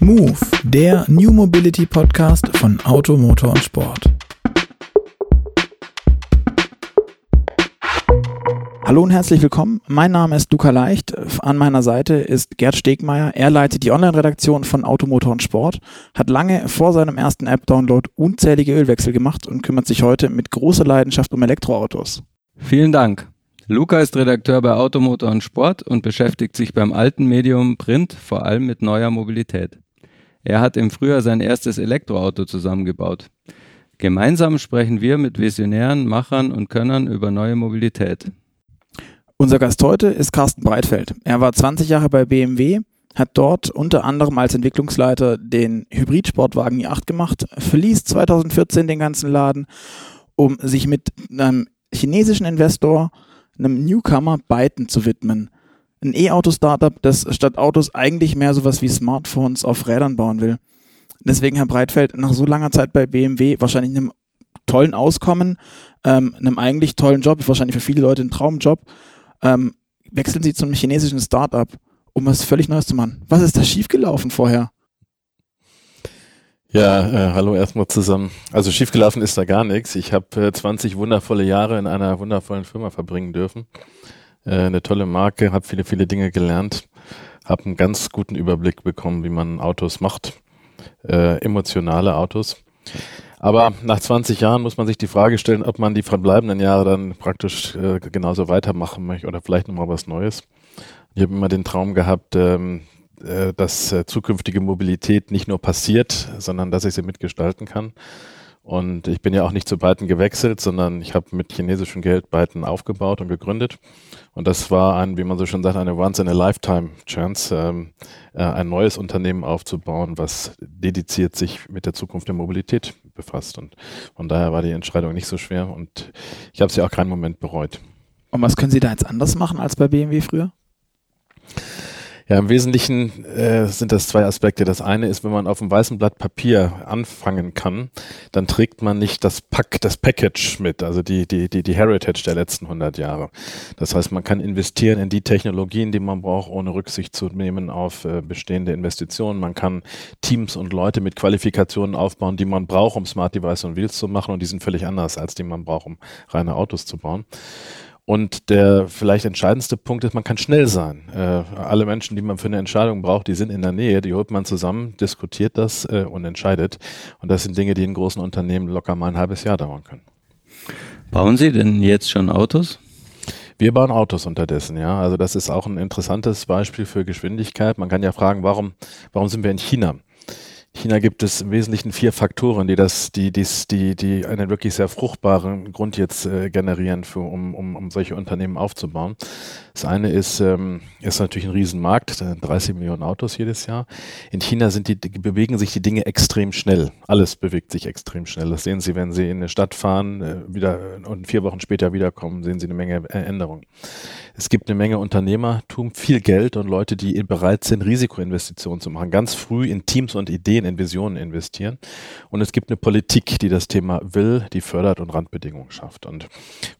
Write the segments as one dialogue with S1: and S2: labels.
S1: Move, der New Mobility Podcast von Auto, Motor und Sport. Hallo und herzlich willkommen. Mein Name ist Luca Leicht. An meiner Seite ist Gerd Stegmeier. Er leitet die Online-Redaktion von Automotor und Sport, hat lange vor seinem ersten App-Download unzählige Ölwechsel gemacht und kümmert sich heute mit großer Leidenschaft um Elektroautos.
S2: Vielen Dank. Luca ist Redakteur bei Automotor und Sport und beschäftigt sich beim alten Medium Print vor allem mit neuer Mobilität. Er hat im Frühjahr sein erstes Elektroauto zusammengebaut. Gemeinsam sprechen wir mit Visionären, Machern und Könnern über neue Mobilität.
S1: Unser Gast heute ist Carsten Breitfeld. Er war 20 Jahre bei BMW, hat dort unter anderem als Entwicklungsleiter den Hybridsportwagen i8 gemacht, verließ 2014 den ganzen Laden, um sich mit einem chinesischen Investor, einem Newcomer, Byton zu widmen. Ein E-Auto-Startup, das statt Autos eigentlich mehr sowas wie Smartphones auf Rädern bauen will. Deswegen, Herr Breitfeld, nach so langer Zeit bei BMW wahrscheinlich einem tollen Auskommen, ähm, einem eigentlich tollen Job, wahrscheinlich für viele Leute ein Traumjob, ähm, wechseln sie zum chinesischen Startup, um was völlig Neues zu machen. Was ist da schiefgelaufen vorher?
S3: Ja, äh, hallo erstmal zusammen. Also schiefgelaufen ist da gar nichts. Ich habe äh, 20 wundervolle Jahre in einer wundervollen Firma verbringen dürfen. Äh, eine tolle Marke, habe viele, viele Dinge gelernt, habe einen ganz guten Überblick bekommen, wie man Autos macht, äh, emotionale Autos. Aber nach 20 Jahren muss man sich die Frage stellen, ob man die verbleibenden Jahre dann praktisch äh, genauso weitermachen möchte oder vielleicht nochmal was Neues. Ich habe immer den Traum gehabt, ähm, äh, dass äh, zukünftige Mobilität nicht nur passiert, sondern dass ich sie mitgestalten kann. Und ich bin ja auch nicht zu Byton gewechselt, sondern ich habe mit chinesischem Geld Byton aufgebaut und gegründet. Und das war ein, wie man so schon sagt, eine Once-in-a-Lifetime-Chance, ähm, äh, ein neues Unternehmen aufzubauen, was dediziert sich mit der Zukunft der Mobilität befasst. Und von daher war die Entscheidung nicht so schwer und ich habe sie auch keinen Moment bereut.
S1: Und was können Sie da jetzt anders machen als bei BMW früher?
S3: Ja, im Wesentlichen äh, sind das zwei Aspekte. Das eine ist, wenn man auf einem weißen Blatt Papier anfangen kann, dann trägt man nicht das Pack, das Package mit, also die, die, die, die Heritage der letzten 100 Jahre. Das heißt, man kann investieren in die Technologien, die man braucht, ohne Rücksicht zu nehmen auf äh, bestehende Investitionen. Man kann Teams und Leute mit Qualifikationen aufbauen, die man braucht, um Smart Device und Wheels zu machen und die sind völlig anders, als die man braucht, um reine Autos zu bauen. Und der vielleicht entscheidendste Punkt ist, man kann schnell sein. Äh, alle Menschen, die man für eine Entscheidung braucht, die sind in der Nähe, die holt man zusammen, diskutiert das äh, und entscheidet. Und das sind Dinge, die in großen Unternehmen locker mal ein halbes Jahr dauern können.
S2: Bauen Sie denn jetzt schon Autos?
S3: Wir bauen Autos unterdessen, ja. Also das ist auch ein interessantes Beispiel für Geschwindigkeit. Man kann ja fragen, warum, warum sind wir in China? China gibt es im Wesentlichen vier Faktoren, die das, die, die, die, die einen wirklich sehr fruchtbaren Grund jetzt äh, generieren, für, um, um, um solche Unternehmen aufzubauen. Das eine ist, ähm, ist natürlich ein Riesenmarkt, 30 Millionen Autos jedes Jahr. In China sind die, bewegen sich die Dinge extrem schnell. Alles bewegt sich extrem schnell. Das sehen Sie, wenn Sie in eine Stadt fahren, äh, wieder und vier Wochen später wiederkommen, sehen Sie eine Menge äh, Änderungen. Es gibt eine Menge Unternehmertum, viel Geld und Leute, die bereit sind, Risikoinvestitionen zu machen, ganz früh in Teams und Ideen, in Visionen investieren. Und es gibt eine Politik, die das Thema will, die fördert und Randbedingungen schafft. Und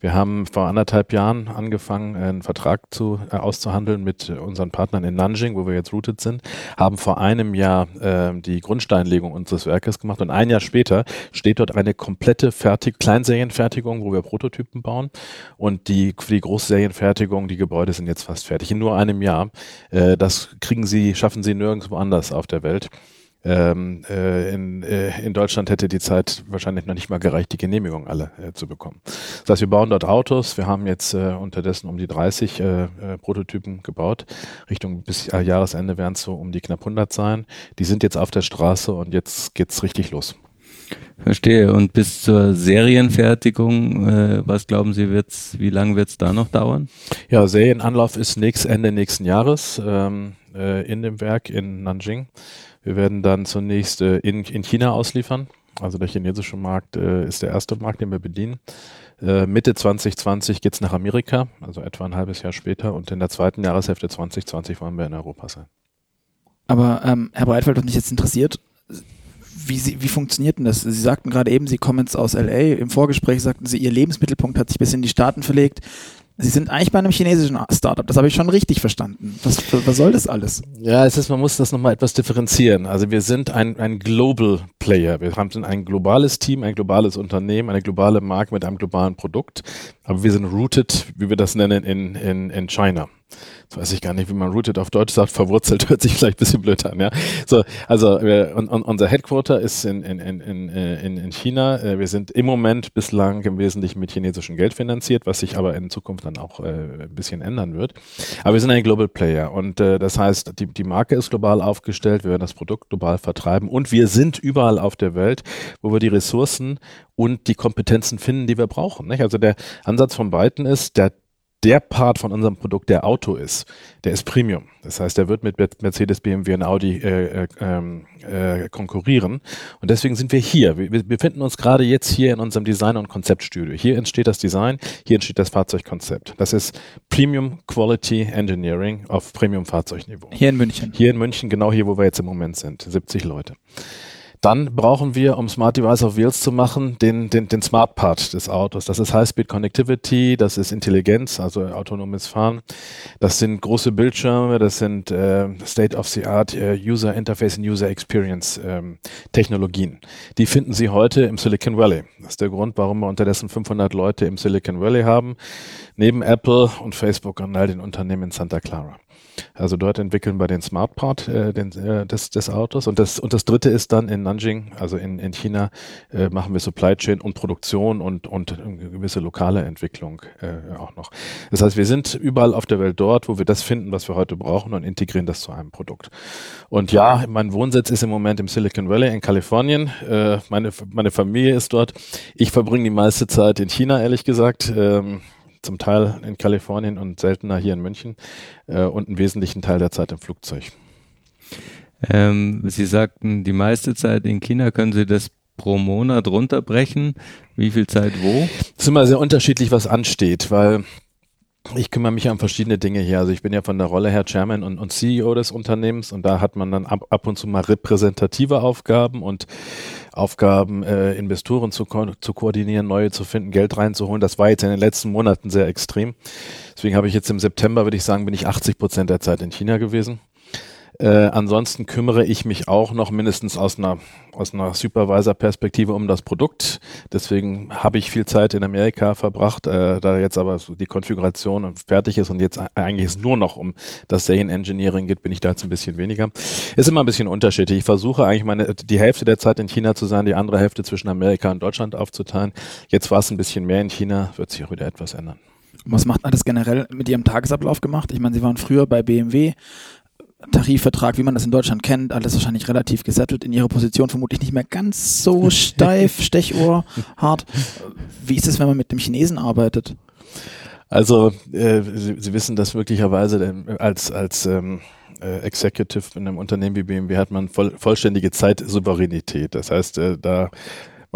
S3: wir haben vor anderthalb Jahren angefangen, einen Vertrag zu, äh, auszuhandeln mit unseren Partnern in Nanjing, wo wir jetzt routed sind, haben vor einem Jahr äh, die Grundsteinlegung unseres Werkes gemacht und ein Jahr später steht dort eine komplette Fertig Kleinserienfertigung, wo wir Prototypen bauen und die für die Großserienfertigung die Gebäude sind jetzt fast fertig. In nur einem Jahr. Äh, das kriegen sie, schaffen sie nirgendwo anders auf der Welt. Ähm, äh, in, äh, in Deutschland hätte die Zeit wahrscheinlich noch nicht mal gereicht, die Genehmigung alle äh, zu bekommen. Das heißt, wir bauen dort Autos. Wir haben jetzt äh, unterdessen um die 30 äh, äh, Prototypen gebaut. Richtung bis Jahresende werden es so um die knapp 100 sein. Die sind jetzt auf der Straße und jetzt geht's richtig los.
S2: Verstehe. Und bis zur Serienfertigung, äh, was glauben Sie, wird's, wie lange wird es da noch dauern?
S3: Ja, Serienanlauf ist nächst, Ende nächsten Jahres ähm, äh, in dem Werk in Nanjing. Wir werden dann zunächst äh, in, in China ausliefern. Also der chinesische Markt äh, ist der erste Markt, den wir bedienen. Äh, Mitte 2020 geht's nach Amerika, also etwa ein halbes Jahr später. Und in der zweiten Jahreshälfte 2020 wollen wir in Europa sein.
S1: Aber ähm, Herr Breitfeld, was mich jetzt interessiert, wie, sie, wie funktioniert denn das? Sie sagten gerade eben, Sie kommen jetzt aus LA. Im Vorgespräch sagten Sie, Ihr Lebensmittelpunkt hat sich bis in die Staaten verlegt. Sie sind eigentlich bei einem chinesischen Startup, das habe ich schon richtig verstanden. Was, was soll das alles?
S3: Ja, es ist, man muss das nochmal etwas differenzieren. Also wir sind ein, ein Global Player. Wir haben ein globales Team, ein globales Unternehmen, eine globale Marke mit einem globalen Produkt. Aber wir sind rooted, wie wir das nennen, in, in, in China. Jetzt weiß ich gar nicht, wie man rooted auf Deutsch sagt, verwurzelt hört sich vielleicht ein bisschen blöd an, ja. So, also wir, un, unser Headquarter ist in, in, in, in, in China. Äh, wir sind im Moment bislang im Wesentlichen mit chinesischem Geld finanziert, was sich aber in Zukunft dann auch äh, ein bisschen ändern wird. Aber wir sind ein Global Player und äh, das heißt, die, die Marke ist global aufgestellt, wir werden das Produkt global vertreiben und wir sind überall auf der Welt, wo wir die Ressourcen und die Kompetenzen finden, die wir brauchen. Nicht? Also der Ansatz von beiden ist, der der Part von unserem Produkt, der Auto ist, der ist Premium. Das heißt, der wird mit Mercedes, BMW und Audi äh, äh, ähm, äh, konkurrieren. Und deswegen sind wir hier. Wir, wir befinden uns gerade jetzt hier in unserem Design- und Konzeptstudio. Hier entsteht das Design, hier entsteht das Fahrzeugkonzept. Das ist Premium Quality Engineering auf Premium-Fahrzeugniveau.
S1: Hier in München.
S3: Hier in München, genau hier, wo wir jetzt im Moment sind. 70 Leute. Dann brauchen wir, um Smart Device auf Wheels zu machen, den, den, den Smart Part des Autos. Das ist High-Speed Connectivity, das ist Intelligenz, also autonomes Fahren. Das sind große Bildschirme, das sind äh, State-of-the-Art äh, User Interface und User Experience ähm, Technologien. Die finden Sie heute im Silicon Valley. Das ist der Grund, warum wir unterdessen 500 Leute im Silicon Valley haben, neben Apple und Facebook und all den Unternehmen in Santa Clara. Also dort entwickeln wir den Smart Part äh, den, äh, des, des Autos. Und das, und das dritte ist dann in Nanjing, also in, in China, äh, machen wir Supply Chain und Produktion und, und eine gewisse lokale Entwicklung äh, auch noch. Das heißt, wir sind überall auf der Welt dort, wo wir das finden, was wir heute brauchen und integrieren das zu einem Produkt. Und ja, mein Wohnsitz ist im Moment im Silicon Valley in Kalifornien. Äh, meine, meine Familie ist dort. Ich verbringe die meiste Zeit in China, ehrlich gesagt. Ähm, zum Teil in Kalifornien und seltener hier in München äh, und einen wesentlichen Teil der Zeit im Flugzeug.
S2: Ähm, Sie sagten, die meiste Zeit in China, können Sie das pro Monat runterbrechen? Wie viel Zeit wo?
S3: Es ist immer sehr unterschiedlich, was ansteht, weil ich kümmere mich um verschiedene Dinge hier. Also ich bin ja von der Rolle her Chairman und, und CEO des Unternehmens und da hat man dann ab, ab und zu mal repräsentative Aufgaben und Aufgaben, äh, Investoren zu, ko zu koordinieren, neue zu finden, Geld reinzuholen. Das war jetzt in den letzten Monaten sehr extrem. Deswegen habe ich jetzt im September, würde ich sagen, bin ich 80 Prozent der Zeit in China gewesen. Äh, ansonsten kümmere ich mich auch noch mindestens aus einer, aus einer Supervisor-Perspektive um das Produkt. Deswegen habe ich viel Zeit in Amerika verbracht, äh, da jetzt aber so die Konfiguration fertig ist und jetzt eigentlich es nur noch um das Serien Engineering geht, bin ich da jetzt ein bisschen weniger. Ist immer ein bisschen unterschiedlich. Ich versuche eigentlich meine, die Hälfte der Zeit in China zu sein, die andere Hälfte zwischen Amerika und Deutschland aufzuteilen. Jetzt war es ein bisschen mehr in China, wird sich auch wieder etwas ändern.
S1: Was macht man das generell mit Ihrem Tagesablauf gemacht? Ich meine, Sie waren früher bei BMW, Tarifvertrag, wie man das in Deutschland kennt, alles wahrscheinlich relativ gesettelt, in ihrer Position vermutlich nicht mehr ganz so steif, Stechuhr, hart. Wie ist es, wenn man mit dem Chinesen arbeitet?
S3: Also, äh, Sie, Sie, wissen das möglicherweise als, als ähm, äh, Executive in einem Unternehmen wie BMW hat man voll, vollständige Zeitsouveränität. Das heißt, äh, da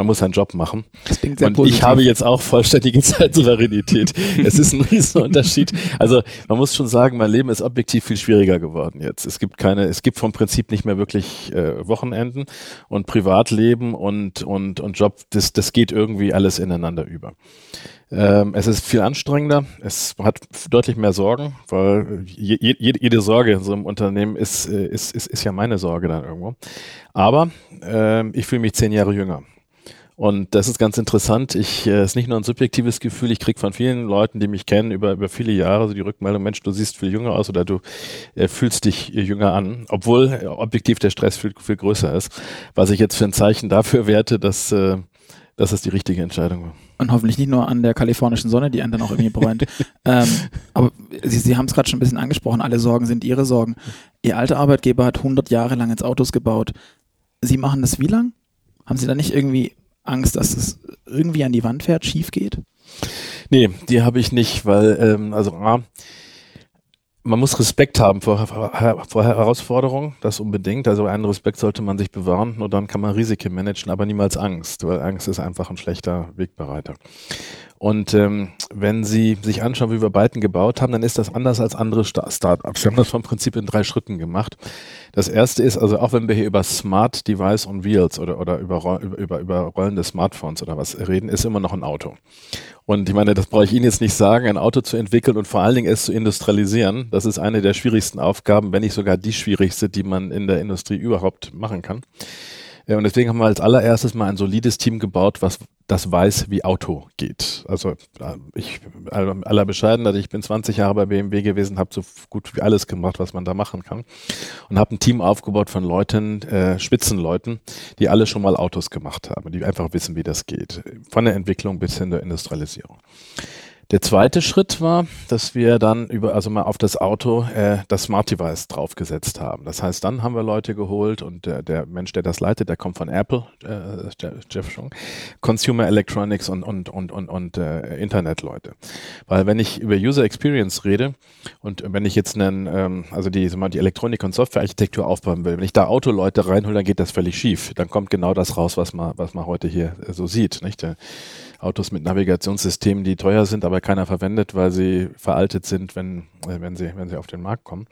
S3: man muss seinen Job machen. Das klingt sehr und positiv. ich habe jetzt auch vollständige Zeitsouveränität. es ist ein Riesenunterschied. Also man muss schon sagen, mein Leben ist objektiv viel schwieriger geworden jetzt. Es gibt keine, es gibt vom Prinzip nicht mehr wirklich äh, Wochenenden und Privatleben und und und Job. Das das geht irgendwie alles ineinander über. Ähm, es ist viel anstrengender, es hat deutlich mehr Sorgen, weil je, je, jede Sorge in so einem Unternehmen ist, äh, ist, ist, ist ja meine Sorge dann irgendwo. Aber ähm, ich fühle mich zehn Jahre jünger. Und das ist ganz interessant. Ich äh, ist nicht nur ein subjektives Gefühl, ich kriege von vielen Leuten, die mich kennen, über, über viele Jahre so die Rückmeldung, Mensch, du siehst viel jünger aus oder du äh, fühlst dich jünger an, obwohl äh, objektiv der Stress viel, viel größer ist. Was ich jetzt für ein Zeichen dafür werte, dass, äh, dass es die richtige Entscheidung war.
S1: Und hoffentlich nicht nur an der kalifornischen Sonne, die einen dann auch irgendwie bräunt. ähm, aber Sie, Sie haben es gerade schon ein bisschen angesprochen, alle Sorgen sind Ihre Sorgen. Ihr alter Arbeitgeber hat 100 Jahre lang jetzt Autos gebaut. Sie machen das wie lang? Haben Sie da nicht irgendwie Angst, dass es irgendwie an die Wand fährt, schief geht?
S3: Nee, die habe ich nicht, weil, ähm, also A, man muss Respekt haben vor, vor Herausforderungen, das unbedingt. Also einen Respekt sollte man sich bewahren, nur dann kann man Risiken managen, aber niemals Angst, weil Angst ist einfach ein schlechter Wegbereiter. Und ähm, wenn Sie sich anschauen, wie wir Byton gebaut haben, dann ist das anders als andere Startups. Wir haben das vom Prinzip in drei Schritten gemacht. Das erste ist, also auch wenn wir hier über Smart Device on Wheels oder, oder über, über, über rollende Smartphones oder was reden, ist immer noch ein Auto. Und ich meine, das brauche ich Ihnen jetzt nicht sagen, ein Auto zu entwickeln und vor allen Dingen es zu industrialisieren, das ist eine der schwierigsten Aufgaben, wenn nicht sogar die schwierigste, die man in der Industrie überhaupt machen kann. Und deswegen haben wir als allererstes mal ein solides Team gebaut, was das weiß, wie Auto geht. Also äh, ich aller Bescheidenheit, ich bin 20 Jahre bei BMW gewesen, habe so gut wie alles gemacht, was man da machen kann und habe ein Team aufgebaut von Leuten, äh, Spitzenleuten, die alle schon mal Autos gemacht haben, die einfach wissen, wie das geht, von der Entwicklung bis hin zur Industrialisierung. Der zweite Schritt war, dass wir dann über, also mal auf das Auto äh, das Smart Device draufgesetzt haben. Das heißt, dann haben wir Leute geholt und der, der Mensch, der das leitet, der kommt von Apple, äh, Jeff Schung, Consumer Electronics und und und und, und äh, Internetleute. Weil wenn ich über User Experience rede und wenn ich jetzt einen, ähm, also die, mal, die Elektronik- und Softwarearchitektur aufbauen will, wenn ich da Autoleute reinhole, dann geht das völlig schief. Dann kommt genau das raus, was man was man heute hier äh, so sieht, nicht? Autos mit Navigationssystemen, die teuer sind, aber keiner verwendet, weil sie veraltet sind, wenn, äh, wenn, sie, wenn sie auf den Markt kommen.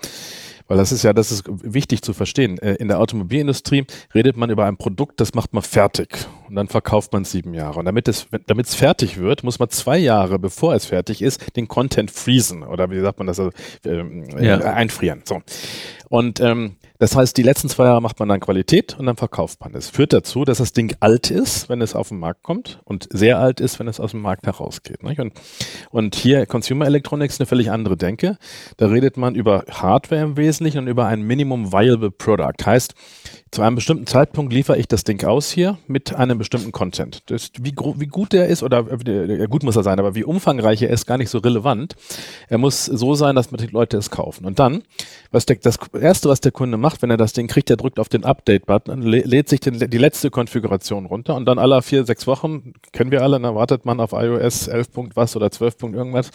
S3: Weil das ist ja, das ist wichtig zu verstehen. Äh, in der Automobilindustrie redet man über ein Produkt, das macht man fertig und dann verkauft man sieben Jahre. Und damit es, damit es fertig wird, muss man zwei Jahre, bevor es fertig ist, den Content freezen oder wie sagt man das, also, äh, ja. einfrieren. So. Und ähm, das heißt, die letzten zwei Jahre macht man dann Qualität und dann verkauft man es. Führt dazu, dass das Ding alt ist, wenn es auf den Markt kommt und sehr alt ist, wenn es aus dem Markt herausgeht. Nicht? Und, und hier Consumer Electronics eine völlig andere Denke. Da redet man über Hardware im Wesentlichen und über ein Minimum Viable Product. Heißt, zu einem bestimmten Zeitpunkt liefere ich das Ding aus hier mit einem bestimmten Content. Das, wie, wie gut der ist, oder äh, gut muss er sein, aber wie umfangreich er ist, gar nicht so relevant. Er muss so sein, dass die Leute es kaufen. Und dann, was der, das erste, was der Kunde macht, wenn er das Ding kriegt, er drückt auf den Update-Button, lädt sich den, die letzte Konfiguration runter und dann alle vier, sechs Wochen, kennen wir alle, dann wartet man auf iOS 11. was oder 12. irgendwas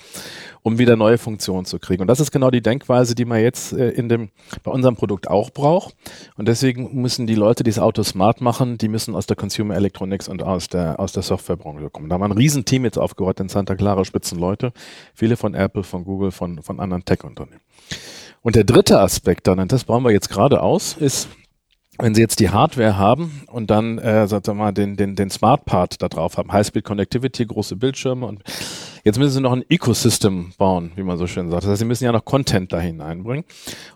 S3: um wieder neue Funktionen zu kriegen. Und das ist genau die Denkweise, die man jetzt äh, in dem, bei unserem Produkt auch braucht. Und deswegen müssen die Leute, die das Auto smart machen, die müssen aus der Consumer Electronics und aus der, aus der Softwarebranche kommen. Da haben wir ein Riesenteam jetzt aufgebaut in Santa Clara, Spitzenleute. Viele von Apple, von Google, von, von anderen Tech-Unternehmen. Und der dritte Aspekt dann, und das bauen wir jetzt gerade aus, ist, wenn Sie jetzt die Hardware haben und dann, äh, sagen wir mal, den, den, den Smart Part da drauf haben, High-Speed Connectivity, große Bildschirme und Jetzt müssen sie noch ein Ecosystem bauen, wie man so schön sagt. Das heißt, sie müssen ja noch Content da hineinbringen.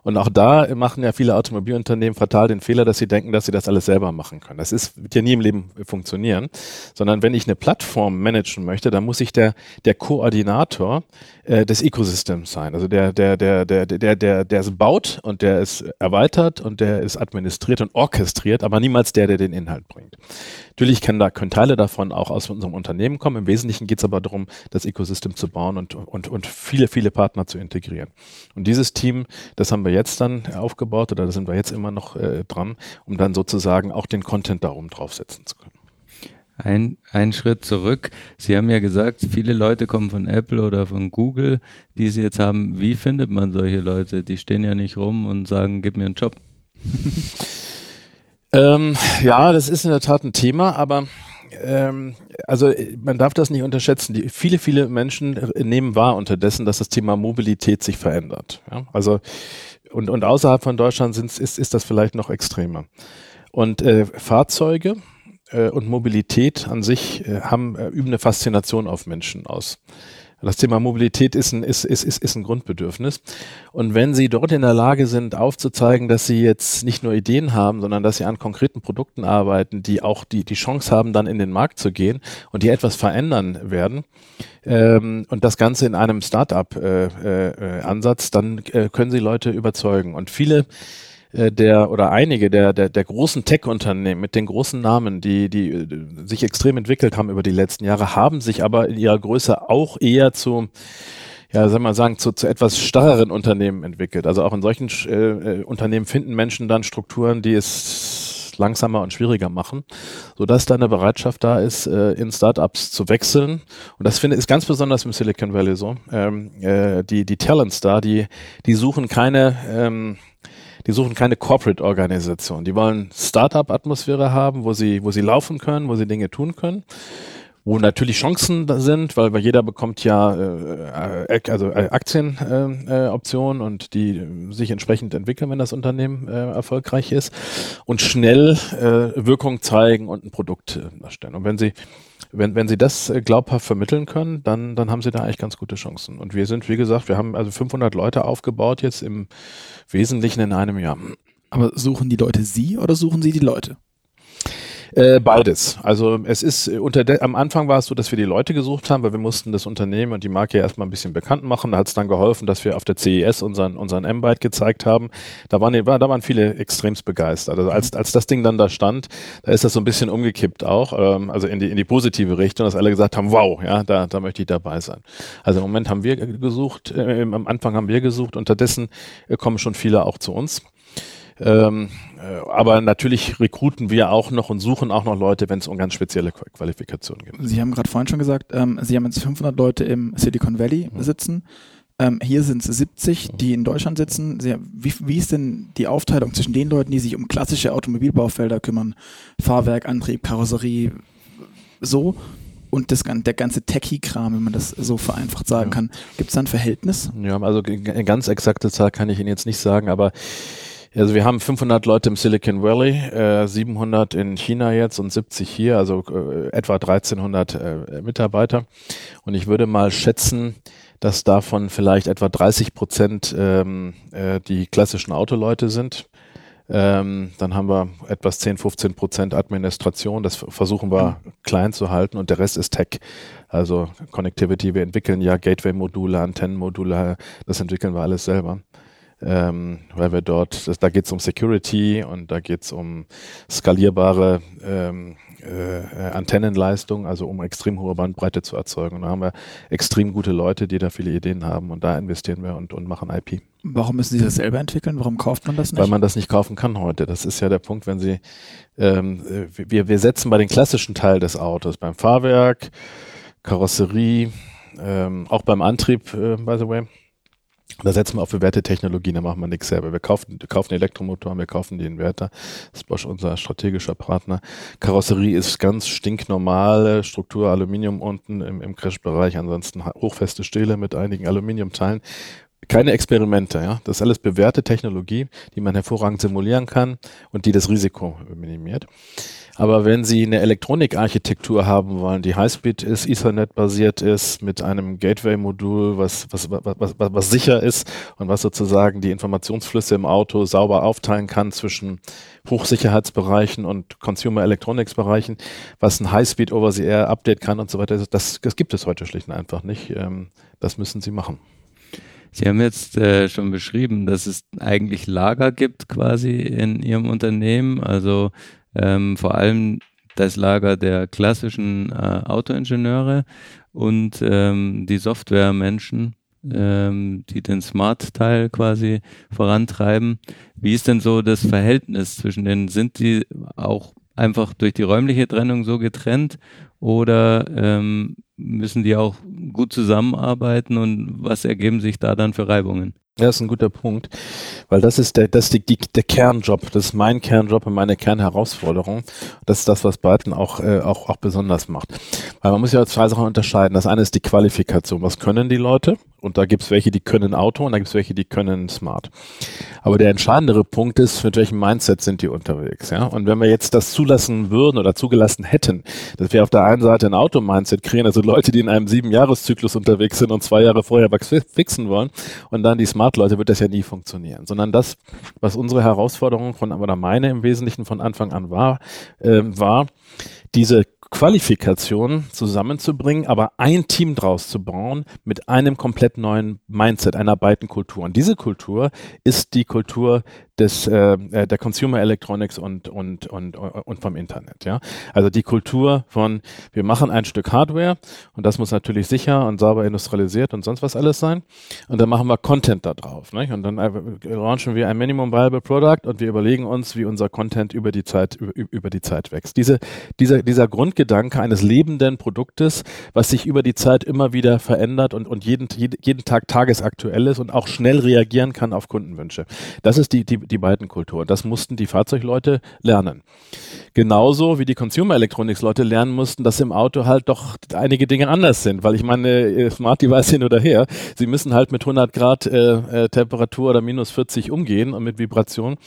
S3: Und auch da machen ja viele Automobilunternehmen fatal den Fehler, dass sie denken, dass sie das alles selber machen können. Das ist, wird ja nie im Leben funktionieren. Sondern wenn ich eine Plattform managen möchte, dann muss ich der, der Koordinator äh, des Ecosystems sein. Also der, der, der, der, der, der, der es baut und der es erweitert und der es administriert und orchestriert, aber niemals der, der den Inhalt bringt. Natürlich können da können Teile davon auch aus unserem Unternehmen kommen. Im Wesentlichen geht es aber darum, das Ecosystem zu bauen und, und, und viele, viele Partner zu integrieren. Und dieses Team, das haben wir jetzt dann aufgebaut oder da sind wir jetzt immer noch äh, dran, um dann sozusagen auch den Content darum draufsetzen zu können.
S2: Ein, ein Schritt zurück. Sie haben ja gesagt, viele Leute kommen von Apple oder von Google, die Sie jetzt haben. Wie findet man solche Leute? Die stehen ja nicht rum und sagen, gib mir einen Job.
S3: Ähm, ja, das ist in der Tat ein Thema, aber ähm, also man darf das nicht unterschätzen. Die, viele, viele Menschen nehmen wahr unterdessen, dass das Thema Mobilität sich verändert. Ja? Also und, und außerhalb von Deutschland ist, ist das vielleicht noch extremer. Und äh, Fahrzeuge äh, und Mobilität an sich äh, haben äh, üben eine Faszination auf Menschen aus. Das Thema Mobilität ist ein, ist, ist, ist, ist ein Grundbedürfnis. Und wenn Sie dort in der Lage sind, aufzuzeigen, dass Sie jetzt nicht nur Ideen haben, sondern dass Sie an konkreten Produkten arbeiten, die auch die, die Chance haben, dann in den Markt zu gehen und die etwas verändern werden, ähm, und das Ganze in einem Start-up-Ansatz, äh, äh, dann äh, können Sie Leute überzeugen. Und viele äh, der oder einige der, der, der großen Tech-Unternehmen mit den großen Namen, die, die äh, sich extrem entwickelt haben über die letzten Jahre, haben sich aber in ihrer Größe auch eher zu ja, soll man sagen, zu, zu etwas starreren Unternehmen entwickelt. Also auch in solchen äh, äh, Unternehmen finden Menschen dann Strukturen, die es langsamer und schwieriger machen, sodass da eine Bereitschaft da ist, äh, in Startups zu wechseln. Und das finde ist ganz besonders im Silicon Valley so. Ähm, äh, die die Talents da, die die suchen keine ähm, die suchen keine Corporate-Organisation. Die wollen Startup-Atmosphäre haben, wo sie, wo sie laufen können, wo sie Dinge tun können, wo natürlich Chancen sind, weil, weil jeder bekommt ja äh, also äh, Aktienoptionen äh, und die sich entsprechend entwickeln, wenn das Unternehmen äh, erfolgreich ist und schnell äh, Wirkung zeigen und ein Produkt äh, erstellen. Und wenn Sie wenn, wenn Sie das äh, glaubhaft vermitteln können, dann, dann haben Sie da eigentlich ganz gute Chancen. Und wir sind, wie gesagt, wir haben also 500 Leute aufgebaut jetzt im Wesentlichen in einem Jahr.
S1: Aber suchen die Leute Sie oder suchen Sie die Leute?
S3: Äh, beides. Also es ist äh, unter der, am Anfang war es so, dass wir die Leute gesucht haben, weil wir mussten das Unternehmen und die Marke ja erstmal ein bisschen bekannt machen. Da hat es dann geholfen, dass wir auf der CES unseren, unseren M-Byte gezeigt haben. Da waren, da waren viele extremst begeistert. Also als, als das Ding dann da stand, da ist das so ein bisschen umgekippt auch, ähm, also in die, in die positive Richtung, dass alle gesagt haben, wow, ja, da, da möchte ich dabei sein. Also im Moment haben wir gesucht, äh, am Anfang haben wir gesucht, unterdessen äh, kommen schon viele auch zu uns. Ähm, äh, aber natürlich rekruten wir auch noch und suchen auch noch Leute, wenn es um ganz spezielle Qualifikationen geht.
S1: Sie haben gerade vorhin schon gesagt, ähm, Sie haben jetzt 500 Leute im Silicon Valley mhm. sitzen. Ähm, hier sind es 70, die in Deutschland sitzen. Sie, wie, wie ist denn die Aufteilung zwischen den Leuten, die sich um klassische Automobilbaufelder kümmern? Fahrwerk, Antrieb, Karosserie, so und das, der ganze Techie-Kram, wenn man das so vereinfacht sagen ja. kann. Gibt es da ein Verhältnis?
S3: Ja, also eine ganz exakte Zahl kann ich Ihnen jetzt nicht sagen, aber also wir haben 500 Leute im Silicon Valley, äh, 700 in China jetzt und 70 hier, also äh, etwa 1300 äh, Mitarbeiter. Und ich würde mal schätzen, dass davon vielleicht etwa 30 Prozent ähm, äh, die klassischen Autoleute sind. Ähm, dann haben wir etwas 10, 15 Prozent Administration. Das versuchen wir klein zu halten und der Rest ist Tech. Also Connectivity. Wir entwickeln ja Gateway-Module, Antennenmodule. Das entwickeln wir alles selber ähm, weil wir dort, da geht es um Security und da geht es um skalierbare ähm, äh, Antennenleistung, also um extrem hohe Bandbreite zu erzeugen. Und da haben wir extrem gute Leute, die da viele Ideen haben und da investieren wir und, und machen IP.
S1: Warum müssen Sie das selber entwickeln? Warum kauft man das nicht?
S3: Weil man das nicht kaufen kann heute. Das ist ja der Punkt, wenn Sie, ähm, wir, wir setzen bei den klassischen Teil des Autos, beim Fahrwerk, Karosserie, ähm, auch beim Antrieb, äh, by the way, da setzen wir auf bewährte Technologien, da machen wir nichts selber. Wir kaufen, wir kaufen Elektromotoren, wir kaufen die Inverter. Das ist Bosch unser strategischer Partner. Karosserie ist ganz stinknormale Struktur, Aluminium unten im, im Crash-Bereich, ansonsten hochfeste Stähle mit einigen Aluminiumteilen. Keine Experimente, ja. Das ist alles bewährte Technologie, die man hervorragend simulieren kann und die das Risiko minimiert. Aber wenn Sie eine Elektronikarchitektur haben wollen, die Highspeed ist, Ethernet-basiert ist, mit einem Gateway-Modul, was, was, was, was, was sicher ist und was sozusagen die Informationsflüsse im Auto sauber aufteilen kann zwischen Hochsicherheitsbereichen und Consumer Electronics Bereichen, was ein Highspeed Over-the-Air Update kann und so weiter, das, das gibt es heute schlicht und einfach nicht. Ähm, das müssen Sie machen.
S2: Sie haben jetzt äh, schon beschrieben, dass es eigentlich Lager gibt quasi in Ihrem Unternehmen. Also ähm, vor allem das Lager der klassischen äh, Autoingenieure und ähm, die Softwaremenschen, ähm, die den Smart-Teil quasi vorantreiben. Wie ist denn so das Verhältnis zwischen denen? Sind die auch einfach durch die räumliche Trennung so getrennt oder ähm, müssen die auch gut zusammenarbeiten und was ergeben sich da dann für Reibungen?
S3: Ja, ist ein guter Punkt, weil das ist der, das ist die, die, der Kernjob, das ist mein Kernjob und meine Kernherausforderung. Das ist das, was Biden auch, äh, auch, auch besonders macht. Weil man muss ja zwei Sachen unterscheiden. Das eine ist die Qualifikation. Was können die Leute? Und da gibt es welche, die können Auto und da gibt es welche, die können Smart. Aber der entscheidendere Punkt ist, mit welchem Mindset sind die unterwegs. Ja? Und wenn wir jetzt das zulassen würden oder zugelassen hätten, dass wir auf der einen Seite ein Auto-Mindset kriegen, also Leute, die in einem Sieben-Jahres-Zyklus unterwegs sind und zwei Jahre vorher was fixen wollen, und dann die Smart-Leute, wird das ja nie funktionieren. Sondern das, was unsere Herausforderung von, oder meine im Wesentlichen von Anfang an war, äh, war, diese Qualifikation zusammenzubringen, aber ein Team draus zu bauen mit einem komplett neuen Mindset, einer beiden Kultur. Und diese Kultur ist die Kultur des, äh, äh, der Consumer Electronics und, und, und, und vom Internet. Ja? Also die Kultur von, wir machen ein Stück Hardware und das muss natürlich sicher und sauber industrialisiert und sonst was alles sein. Und dann machen wir Content da drauf. Nicht? Und dann äh, launchen wir ein Minimum Viable Product und wir überlegen uns, wie unser Content über die Zeit, über, über die Zeit wächst. Diese, dieser, dieser Grundgedanke eines lebenden Produktes, was sich über die Zeit immer wieder verändert und, und jeden, jeden Tag tagesaktuell ist und auch schnell reagieren kann auf Kundenwünsche. Das ist die, die, die beiden Kulturen. Das mussten die Fahrzeugleute lernen. Genauso wie die Consumer Electronics Leute lernen mussten, dass im Auto halt doch einige Dinge anders sind, weil ich meine, äh, Smart Device hin oder her, sie müssen halt mit 100 Grad äh, äh, Temperatur oder minus 40 umgehen und mit Vibration.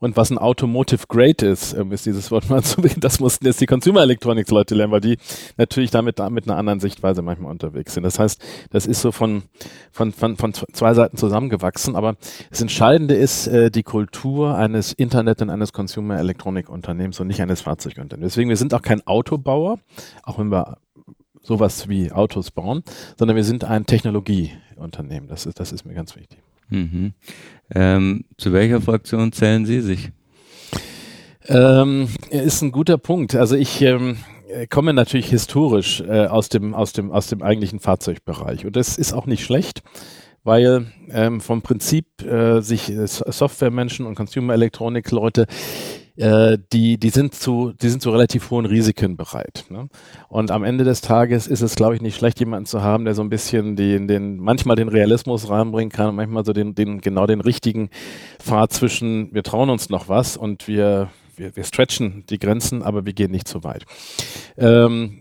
S3: Und was ein Automotive Grade ist, ähm, ist dieses Wort mal zu das mussten jetzt die Consumer Electronics Leute lernen, weil die natürlich damit mit einer anderen Sichtweise manchmal unterwegs sind. Das heißt, das ist so von, von, von, von zwei Seiten zusammengewachsen. Aber das Entscheidende ist äh, die Kultur eines Internet- und eines Consumer Electronic Unternehmens und nicht eines Fahrzeugunternehmens. Deswegen, wir sind auch kein Autobauer, auch wenn wir sowas wie Autos bauen, sondern wir sind ein Technologieunternehmen. Das ist, das ist mir ganz wichtig.
S2: Mhm. Ähm, zu welcher Fraktion zählen Sie sich?
S3: Ähm, ist ein guter Punkt. Also ich ähm, komme natürlich historisch äh, aus dem aus dem aus dem eigentlichen Fahrzeugbereich und das ist auch nicht schlecht, weil ähm, vom Prinzip äh, sich äh, Softwaremenschen und Consumer Electronics Leute äh, die, die sind zu, die sind zu relativ hohen Risiken bereit. Ne? Und am Ende des Tages ist es, glaube ich, nicht schlecht, jemanden zu haben, der so ein bisschen den, den, manchmal den Realismus reinbringen kann und manchmal so den, den, genau den richtigen Pfad zwischen, wir trauen uns noch was und wir, wir, wir stretchen die Grenzen, aber wir gehen nicht zu weit. Ähm,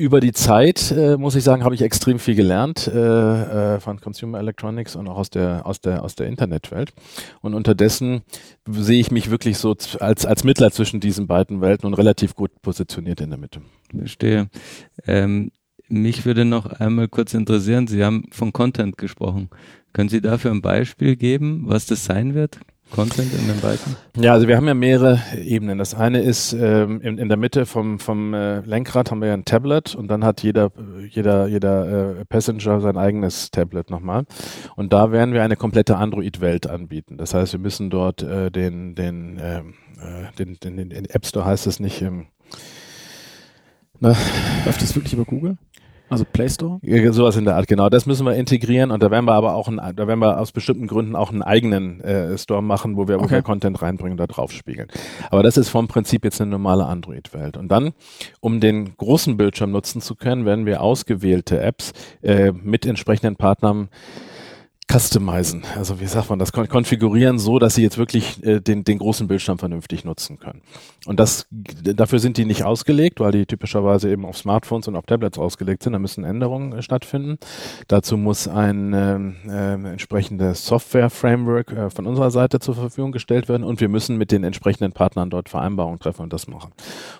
S3: über die Zeit, äh, muss ich sagen, habe ich extrem viel gelernt äh, äh, von Consumer Electronics und auch aus der, aus der, aus der Internetwelt. Und unterdessen sehe ich mich wirklich so als, als Mittler zwischen diesen beiden Welten und relativ gut positioniert in der Mitte.
S2: Verstehe. Ähm, mich würde noch einmal kurz interessieren, Sie haben von Content gesprochen. Können Sie dafür ein Beispiel geben, was das sein wird? Content in den beiden?
S3: Ja, also wir haben ja mehrere Ebenen. Das eine ist ähm, in, in der Mitte vom, vom äh, Lenkrad haben wir ja ein Tablet und dann hat jeder, jeder, jeder äh, Passenger sein eigenes Tablet nochmal. Und da werden wir eine komplette Android-Welt anbieten. Das heißt, wir müssen dort äh, den, den, ähm, äh, den, den, den, den App Store heißt es nicht. Ähm,
S1: na, Läuft das wirklich über Google? Also Play Store? Ja,
S3: sowas in der Art, genau. Das müssen wir integrieren und da werden wir aber auch, ein, da werden wir aus bestimmten Gründen auch einen eigenen äh, Store machen, wo wir, okay. wo wir Content reinbringen und da drauf spiegeln. Aber das ist vom Prinzip jetzt eine normale Android-Welt. Und dann, um den großen Bildschirm nutzen zu können, werden wir ausgewählte Apps äh, mit entsprechenden Partnern customizen, also wie sagt man das, konfigurieren so, dass sie jetzt wirklich äh, den, den großen Bildschirm vernünftig nutzen können. Und das, dafür sind die nicht ausgelegt, weil die typischerweise eben auf Smartphones und auf Tablets ausgelegt sind. Da müssen Änderungen äh, stattfinden. Dazu muss ein ähm, äh, entsprechendes Software-Framework äh, von unserer Seite zur Verfügung gestellt werden und wir müssen mit den entsprechenden Partnern dort Vereinbarungen treffen und das machen.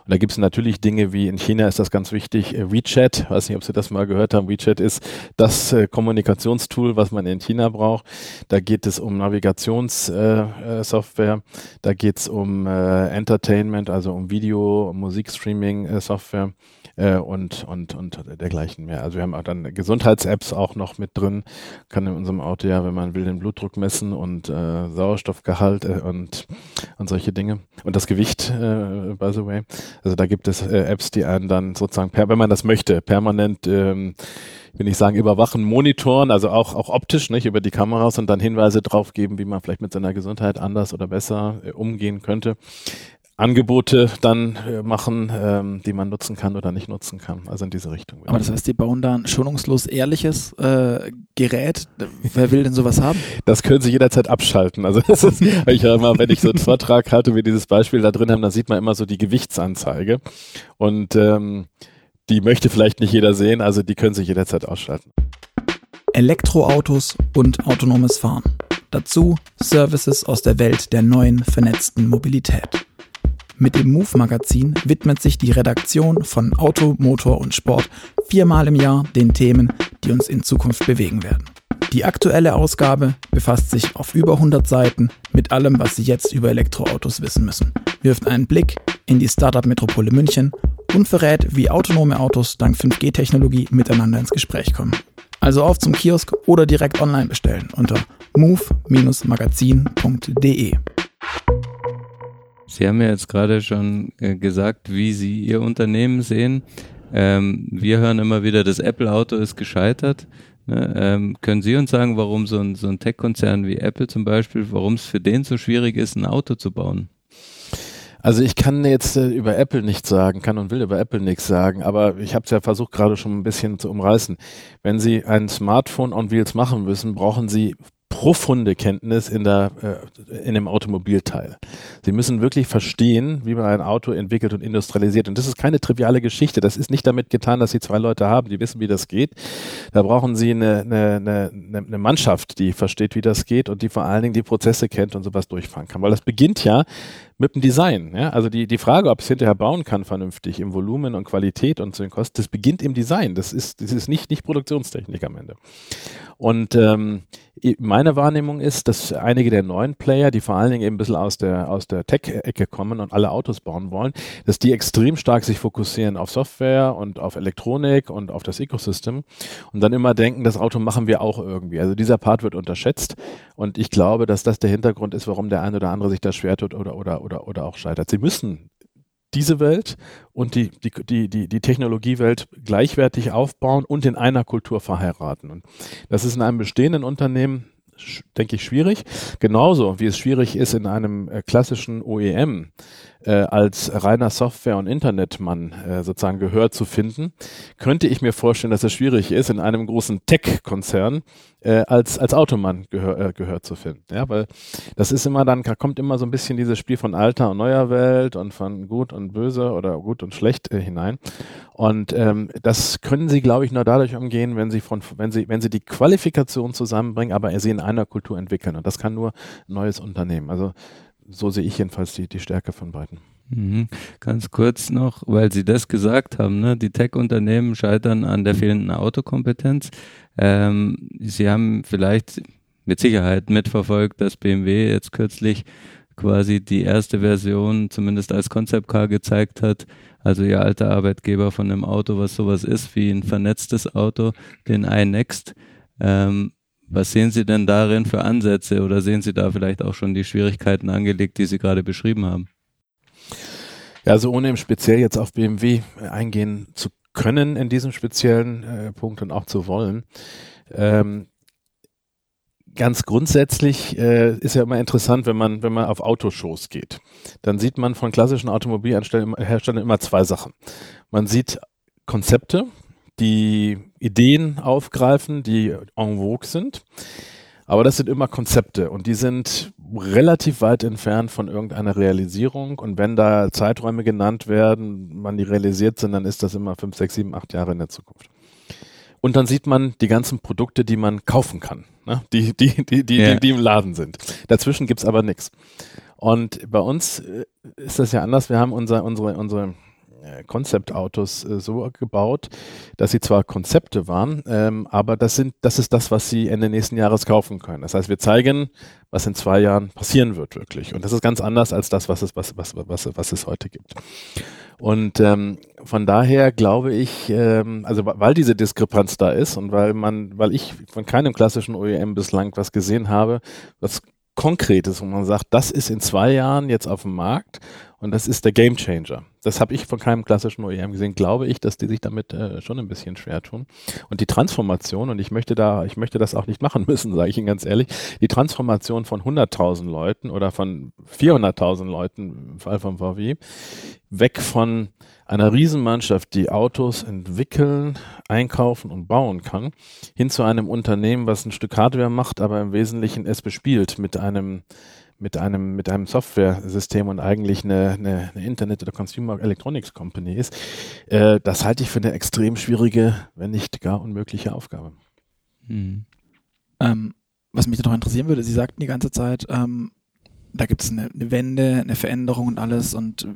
S3: Und da gibt es natürlich Dinge wie in China ist das ganz wichtig, äh, WeChat, weiß nicht, ob Sie das mal gehört haben, WeChat ist das äh, Kommunikationstool, was man in China China braucht. Da geht es um Navigationssoftware, äh, äh da geht es um äh, Entertainment, also um Video, Musikstreaming-Software äh, und, und, und dergleichen mehr. Also wir haben auch dann Gesundheits-Apps auch noch mit drin, kann in unserem Auto ja, wenn man will, den Blutdruck messen und äh, Sauerstoffgehalt äh, und, und solche Dinge. Und das Gewicht, äh, by the way. Also da gibt es äh, Apps, die einen dann sozusagen, per, wenn man das möchte, permanent ähm, will ich sagen, überwachen, monitoren, also auch, auch optisch, nicht, über die Kameras und dann Hinweise drauf geben, wie man vielleicht mit seiner Gesundheit anders oder besser äh, umgehen könnte. Angebote dann äh, machen, ähm, die man nutzen kann oder nicht nutzen kann. Also in diese Richtung.
S1: Aber das heißt, die bauen da ein schonungslos ehrliches äh, Gerät. Wer will denn sowas haben?
S3: Das können Sie jederzeit abschalten. Also das ist, ich immer, wenn ich so einen Vortrag hatte, wie dieses Beispiel da drin haben, dann sieht man immer so die Gewichtsanzeige. Und ähm, die möchte vielleicht nicht jeder sehen, also die können sich jederzeit ausschalten.
S4: Elektroautos und autonomes Fahren. Dazu Services aus der Welt der neuen vernetzten Mobilität. Mit dem Move-Magazin widmet sich die Redaktion von Auto, Motor und Sport viermal im Jahr den Themen, die uns in Zukunft bewegen werden. Die aktuelle Ausgabe befasst sich auf über 100 Seiten mit allem, was Sie jetzt über Elektroautos wissen müssen, wirft einen Blick in die Startup-Metropole München und verrät, wie autonome Autos dank 5G-Technologie miteinander ins Gespräch kommen. Also auf zum Kiosk oder direkt online bestellen unter move-magazin.de.
S2: Sie haben ja jetzt gerade schon äh, gesagt, wie Sie Ihr Unternehmen sehen. Ähm, wir hören immer wieder, das Apple-Auto ist gescheitert. Ne? Ähm, können Sie uns sagen, warum so ein, so ein Tech-Konzern wie Apple zum Beispiel, warum es für den so schwierig ist, ein Auto zu bauen?
S3: Also ich kann jetzt äh, über Apple nichts sagen, kann und will über Apple nichts sagen, aber ich habe es ja versucht gerade schon ein bisschen zu umreißen. Wenn Sie ein Smartphone on Wheels machen müssen, brauchen Sie profunde Kenntnis in der äh, in dem Automobilteil. Sie müssen wirklich verstehen, wie man ein Auto entwickelt und industrialisiert. Und das ist keine triviale Geschichte. Das ist nicht damit getan, dass Sie zwei Leute haben, die wissen, wie das geht. Da brauchen Sie eine, eine, eine, eine Mannschaft, die versteht, wie das geht und die vor allen Dingen die Prozesse kennt und sowas durchfahren kann. Weil das beginnt ja mit dem Design. Ja? Also die, die Frage, ob es hinterher bauen kann vernünftig im Volumen und Qualität und zu den Kosten, das beginnt im Design. Das ist, das ist nicht, nicht Produktionstechnik am Ende. Und ähm, meine Wahrnehmung ist, dass einige der neuen Player, die vor allen Dingen eben ein bisschen aus der, aus der Tech-Ecke kommen und alle Autos bauen wollen, dass die extrem stark sich fokussieren auf Software und auf Elektronik und auf das Ecosystem und dann immer denken, das Auto machen wir auch irgendwie. Also dieser Part wird unterschätzt und ich glaube, dass das der Hintergrund ist, warum der eine oder andere sich da schwer tut oder, oder, oder, oder auch scheitert. Sie müssen diese Welt und die, die, die, die, die Technologiewelt gleichwertig aufbauen und in einer Kultur verheiraten. Und das ist in einem bestehenden Unternehmen, denke ich, schwierig. Genauso wie es schwierig ist in einem äh, klassischen OEM äh, als reiner Software- und Internetmann äh, sozusagen Gehör zu finden, könnte ich mir vorstellen, dass es schwierig ist, in einem großen Tech-Konzern äh, als, als Automann Gehör, äh, Gehör zu finden. Ja, weil das ist immer dann, kommt immer so ein bisschen dieses Spiel von alter und neuer Welt und von gut und böse oder gut und schlecht äh, hinein. Und ähm, das können sie, glaube ich, nur dadurch umgehen, wenn sie von, wenn sie, wenn sie die Qualifikation zusammenbringen, aber sie in einer Kultur entwickeln. Und das kann nur ein neues Unternehmen. Also so sehe ich jedenfalls die, die Stärke von beiden.
S2: Mhm. Ganz kurz noch, weil Sie das gesagt haben, ne? die Tech-Unternehmen scheitern an der fehlenden Autokompetenz. Ähm, Sie haben vielleicht mit Sicherheit mitverfolgt, dass BMW jetzt kürzlich quasi die erste Version zumindest als Concept Car gezeigt hat. Also ihr alter Arbeitgeber von einem Auto, was sowas ist wie ein vernetztes Auto, den iNext. Ähm, was sehen Sie denn darin für Ansätze oder sehen Sie da vielleicht auch schon die Schwierigkeiten angelegt, die Sie gerade beschrieben haben?
S3: Ja, also ohne im Speziell jetzt auf BMW eingehen zu können in diesem speziellen äh, Punkt und auch zu wollen. Ähm, ganz grundsätzlich äh, ist ja immer interessant, wenn man, wenn man auf Autoshows geht. Dann sieht man von klassischen Automobilherstellern immer zwei Sachen. Man sieht Konzepte, die Ideen aufgreifen, die en vogue sind. Aber das sind immer Konzepte und die sind relativ weit entfernt von irgendeiner Realisierung. Und wenn da Zeiträume genannt werden, man die realisiert sind, dann ist das immer fünf, sechs, sieben, acht Jahre in der Zukunft. Und dann sieht man die ganzen Produkte, die man kaufen kann, ne? die, die, die, die, ja. die, die im Laden sind. Dazwischen gibt's aber nichts. Und bei uns äh, ist das ja anders. Wir haben unser, unsere, unsere Konzeptautos äh, so gebaut, dass sie zwar Konzepte waren, ähm, aber das sind, das ist das, was sie Ende nächsten Jahres kaufen können. Das heißt, wir zeigen, was in zwei Jahren passieren wird wirklich. Und das ist ganz anders als das, was es, was, was, was, was es heute gibt. Und ähm, von daher glaube ich, ähm, also weil diese Diskrepanz da ist und weil man, weil ich von keinem klassischen OEM bislang was gesehen habe, was Konkretes, wo man sagt, das ist in zwei Jahren jetzt auf dem Markt und das ist der Game Changer. Das habe ich von keinem klassischen OEM gesehen. Glaube ich, dass die sich damit äh, schon ein bisschen schwer tun. Und die Transformation, und ich möchte da, ich möchte das auch nicht machen müssen, sage ich Ihnen ganz ehrlich, die Transformation von 100.000 Leuten oder von 400.000 Leuten im Fall von VW, weg von einer Riesenmannschaft, die Autos entwickeln, einkaufen und bauen kann, hin zu einem Unternehmen, was ein Stück Hardware macht, aber im Wesentlichen es bespielt mit einem mit einem, mit einem Software-System und eigentlich eine, eine, eine Internet- oder Consumer Electronics Company ist, äh, das halte ich für eine extrem schwierige, wenn nicht gar unmögliche Aufgabe.
S1: Hm. Ähm, was mich noch interessieren würde, Sie sagten die ganze Zeit, ähm, da gibt es eine, eine, Wende, eine Veränderung und alles und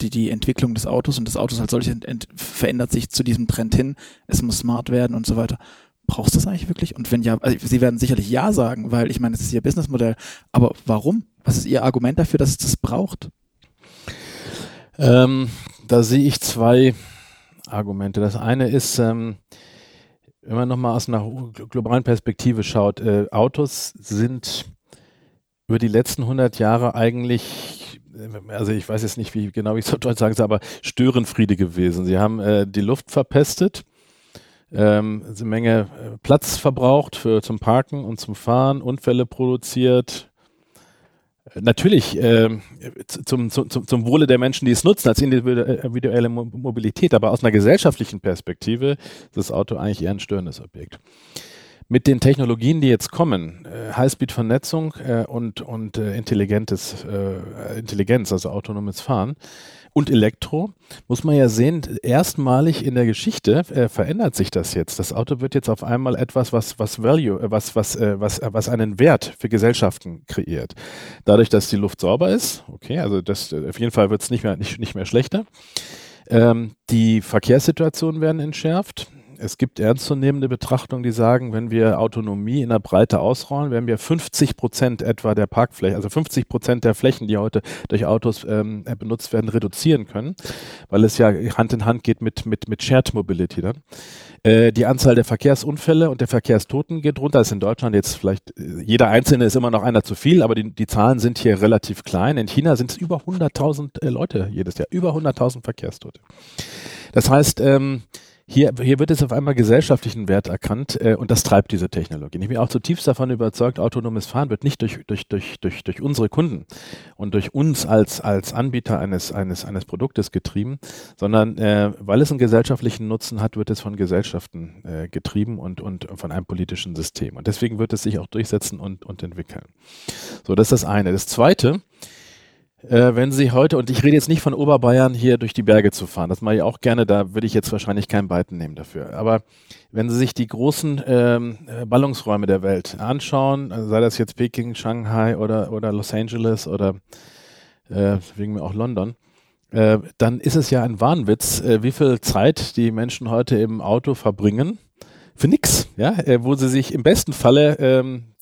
S1: die, die Entwicklung des Autos und das Autos als solches verändert sich zu diesem Trend hin, es muss smart werden und so weiter brauchst du das eigentlich wirklich? Und wenn ja, also sie werden sicherlich ja sagen, weil ich meine, es ist ihr Businessmodell. Aber warum? Was ist ihr Argument dafür, dass es das braucht?
S3: Ähm, da sehe ich zwei Argumente. Das eine ist, ähm, wenn man nochmal aus einer globalen Perspektive schaut, äh, Autos sind über die letzten 100 Jahre eigentlich, äh, also ich weiß jetzt nicht, wie genau ich es auf Deutsch sagen soll, aber Störenfriede gewesen. Sie haben äh, die Luft verpestet ähm, eine Menge äh, Platz verbraucht für zum Parken und zum Fahren, Unfälle produziert. Natürlich äh, zum, zum, zum Wohle der Menschen, die es nutzen, als individuelle Mobilität, aber aus einer gesellschaftlichen Perspektive ist das Auto eigentlich eher ein störendes Objekt. Mit den Technologien, die jetzt kommen, äh, Highspeed-Vernetzung äh, und, und äh, intelligentes, äh, Intelligenz, also autonomes Fahren, und Elektro, muss man ja sehen, erstmalig in der Geschichte äh, verändert sich das jetzt. Das Auto wird jetzt auf einmal etwas, was, was Value, äh, was, was, äh, was, äh, was einen Wert für Gesellschaften kreiert. Dadurch, dass die Luft sauber ist, okay, also das, äh, auf jeden Fall wird es nicht mehr, nicht, nicht mehr schlechter. Ähm, die Verkehrssituationen werden entschärft es gibt ernstzunehmende Betrachtungen, die sagen, wenn wir Autonomie in der Breite ausrollen, werden wir 50 Prozent etwa der Parkfläche, also 50 Prozent der Flächen, die heute durch Autos ähm, benutzt werden, reduzieren können, weil es ja Hand in Hand geht mit, mit, mit Shared Mobility dann. Äh, die Anzahl der Verkehrsunfälle und der Verkehrstoten geht runter. Das ist in Deutschland jetzt vielleicht, äh, jeder Einzelne ist immer noch einer zu viel, aber die, die Zahlen sind hier relativ klein. In China sind es über 100.000 äh, Leute jedes Jahr, über 100.000 Verkehrstote. Das heißt, ähm, hier, hier wird es auf einmal gesellschaftlichen Wert erkannt äh, und das treibt diese Technologie. Ich bin auch zutiefst davon überzeugt, autonomes Fahren wird nicht durch, durch, durch, durch, durch unsere Kunden und durch uns als, als Anbieter eines, eines, eines Produktes getrieben, sondern äh, weil es einen gesellschaftlichen Nutzen hat, wird es von Gesellschaften äh, getrieben und, und von einem politischen System. Und deswegen wird es sich auch durchsetzen und, und entwickeln. So, das ist das eine. Das zweite, äh, wenn Sie heute, und ich rede jetzt nicht von Oberbayern hier durch die Berge zu fahren, das mache ich auch gerne, da würde ich jetzt wahrscheinlich keinen Beiten nehmen dafür. Aber wenn Sie sich die großen ähm, äh, Ballungsräume der Welt anschauen, also sei das jetzt Peking, Shanghai oder, oder Los Angeles oder äh, wegen mir auch London, äh, dann ist es ja ein Wahnwitz, äh, wie viel Zeit die Menschen heute im Auto verbringen für nix, ja, äh, wo sie sich im besten Falle ähm,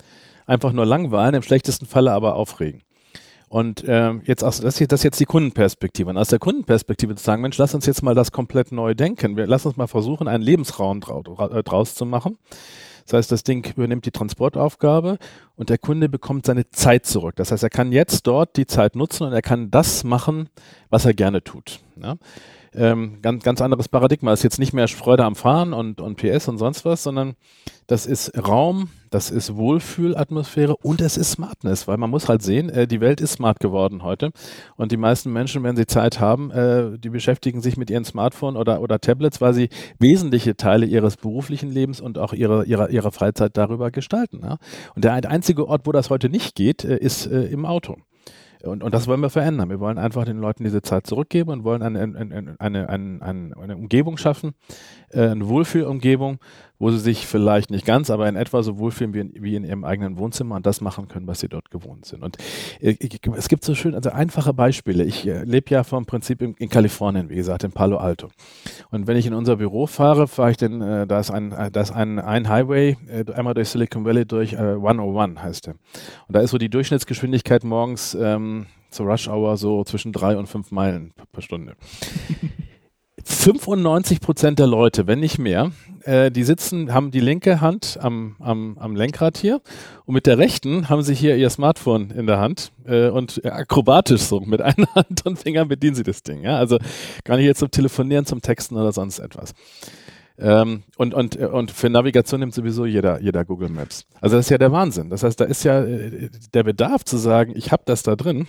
S3: einfach nur langweilen, im schlechtesten Falle aber aufregen. Und ähm, jetzt aus, das, ist, das ist jetzt die Kundenperspektive. Und aus der Kundenperspektive zu sagen, Mensch, lass uns jetzt mal das komplett neu denken. Wir, lass uns mal versuchen, einen Lebensraum äh, draus zu machen. Das heißt, das Ding übernimmt die Transportaufgabe und der Kunde bekommt seine Zeit zurück. Das heißt, er kann jetzt dort die Zeit nutzen und er kann das machen, was er gerne tut. Ja? Ähm, ganz, ganz anderes Paradigma. Das ist jetzt nicht mehr Freude am Fahren und, und PS und sonst was, sondern das ist Raum, das ist Wohlfühlatmosphäre und es ist Smartness, weil man muss halt sehen, äh, die Welt ist smart geworden heute und die meisten Menschen, wenn sie Zeit haben, äh, die beschäftigen sich mit ihren Smartphone oder, oder Tablets, weil sie wesentliche Teile ihres beruflichen Lebens und auch ihrer, ihrer, ihrer Freizeit darüber gestalten. Ja? Und der einzige Ort, wo das heute nicht geht, äh, ist äh, im Auto. Und, und das wollen wir verändern. Wir wollen einfach den Leuten diese Zeit zurückgeben und wollen eine, eine, eine, eine, eine Umgebung schaffen, äh, eine Wohlfühlumgebung, wo sie sich vielleicht nicht ganz, aber in etwa so wohlfühlen wie in, wie in ihrem eigenen Wohnzimmer und das machen können, was sie dort gewohnt sind. Und äh, es gibt so schön, also einfache Beispiele. Ich äh, lebe ja vom Prinzip in, in, Kalifornien, wie gesagt, in Palo Alto. Und wenn ich in unser Büro fahre, fahre ich denn, äh, da ist ein, äh, da ist ein, ein Highway, äh, einmal durch Silicon Valley durch, äh, 101 heißt der. Und da ist so die Durchschnittsgeschwindigkeit morgens ähm, zur Rush Hour so zwischen drei und fünf Meilen per Stunde. 95 Prozent der Leute, wenn nicht mehr, äh, die sitzen, haben die linke Hand am, am, am Lenkrad hier und mit der rechten haben sie hier ihr Smartphone in der Hand äh, und akrobatisch so mit einer Hand und Fingern bedienen sie das Ding. Ja? Also gar nicht jetzt zum Telefonieren, zum Texten oder sonst etwas. Ähm, und, und, und für Navigation nimmt sowieso jeder, jeder Google Maps. Also das ist ja der Wahnsinn. Das heißt, da ist ja äh, der Bedarf zu sagen, ich habe das da drin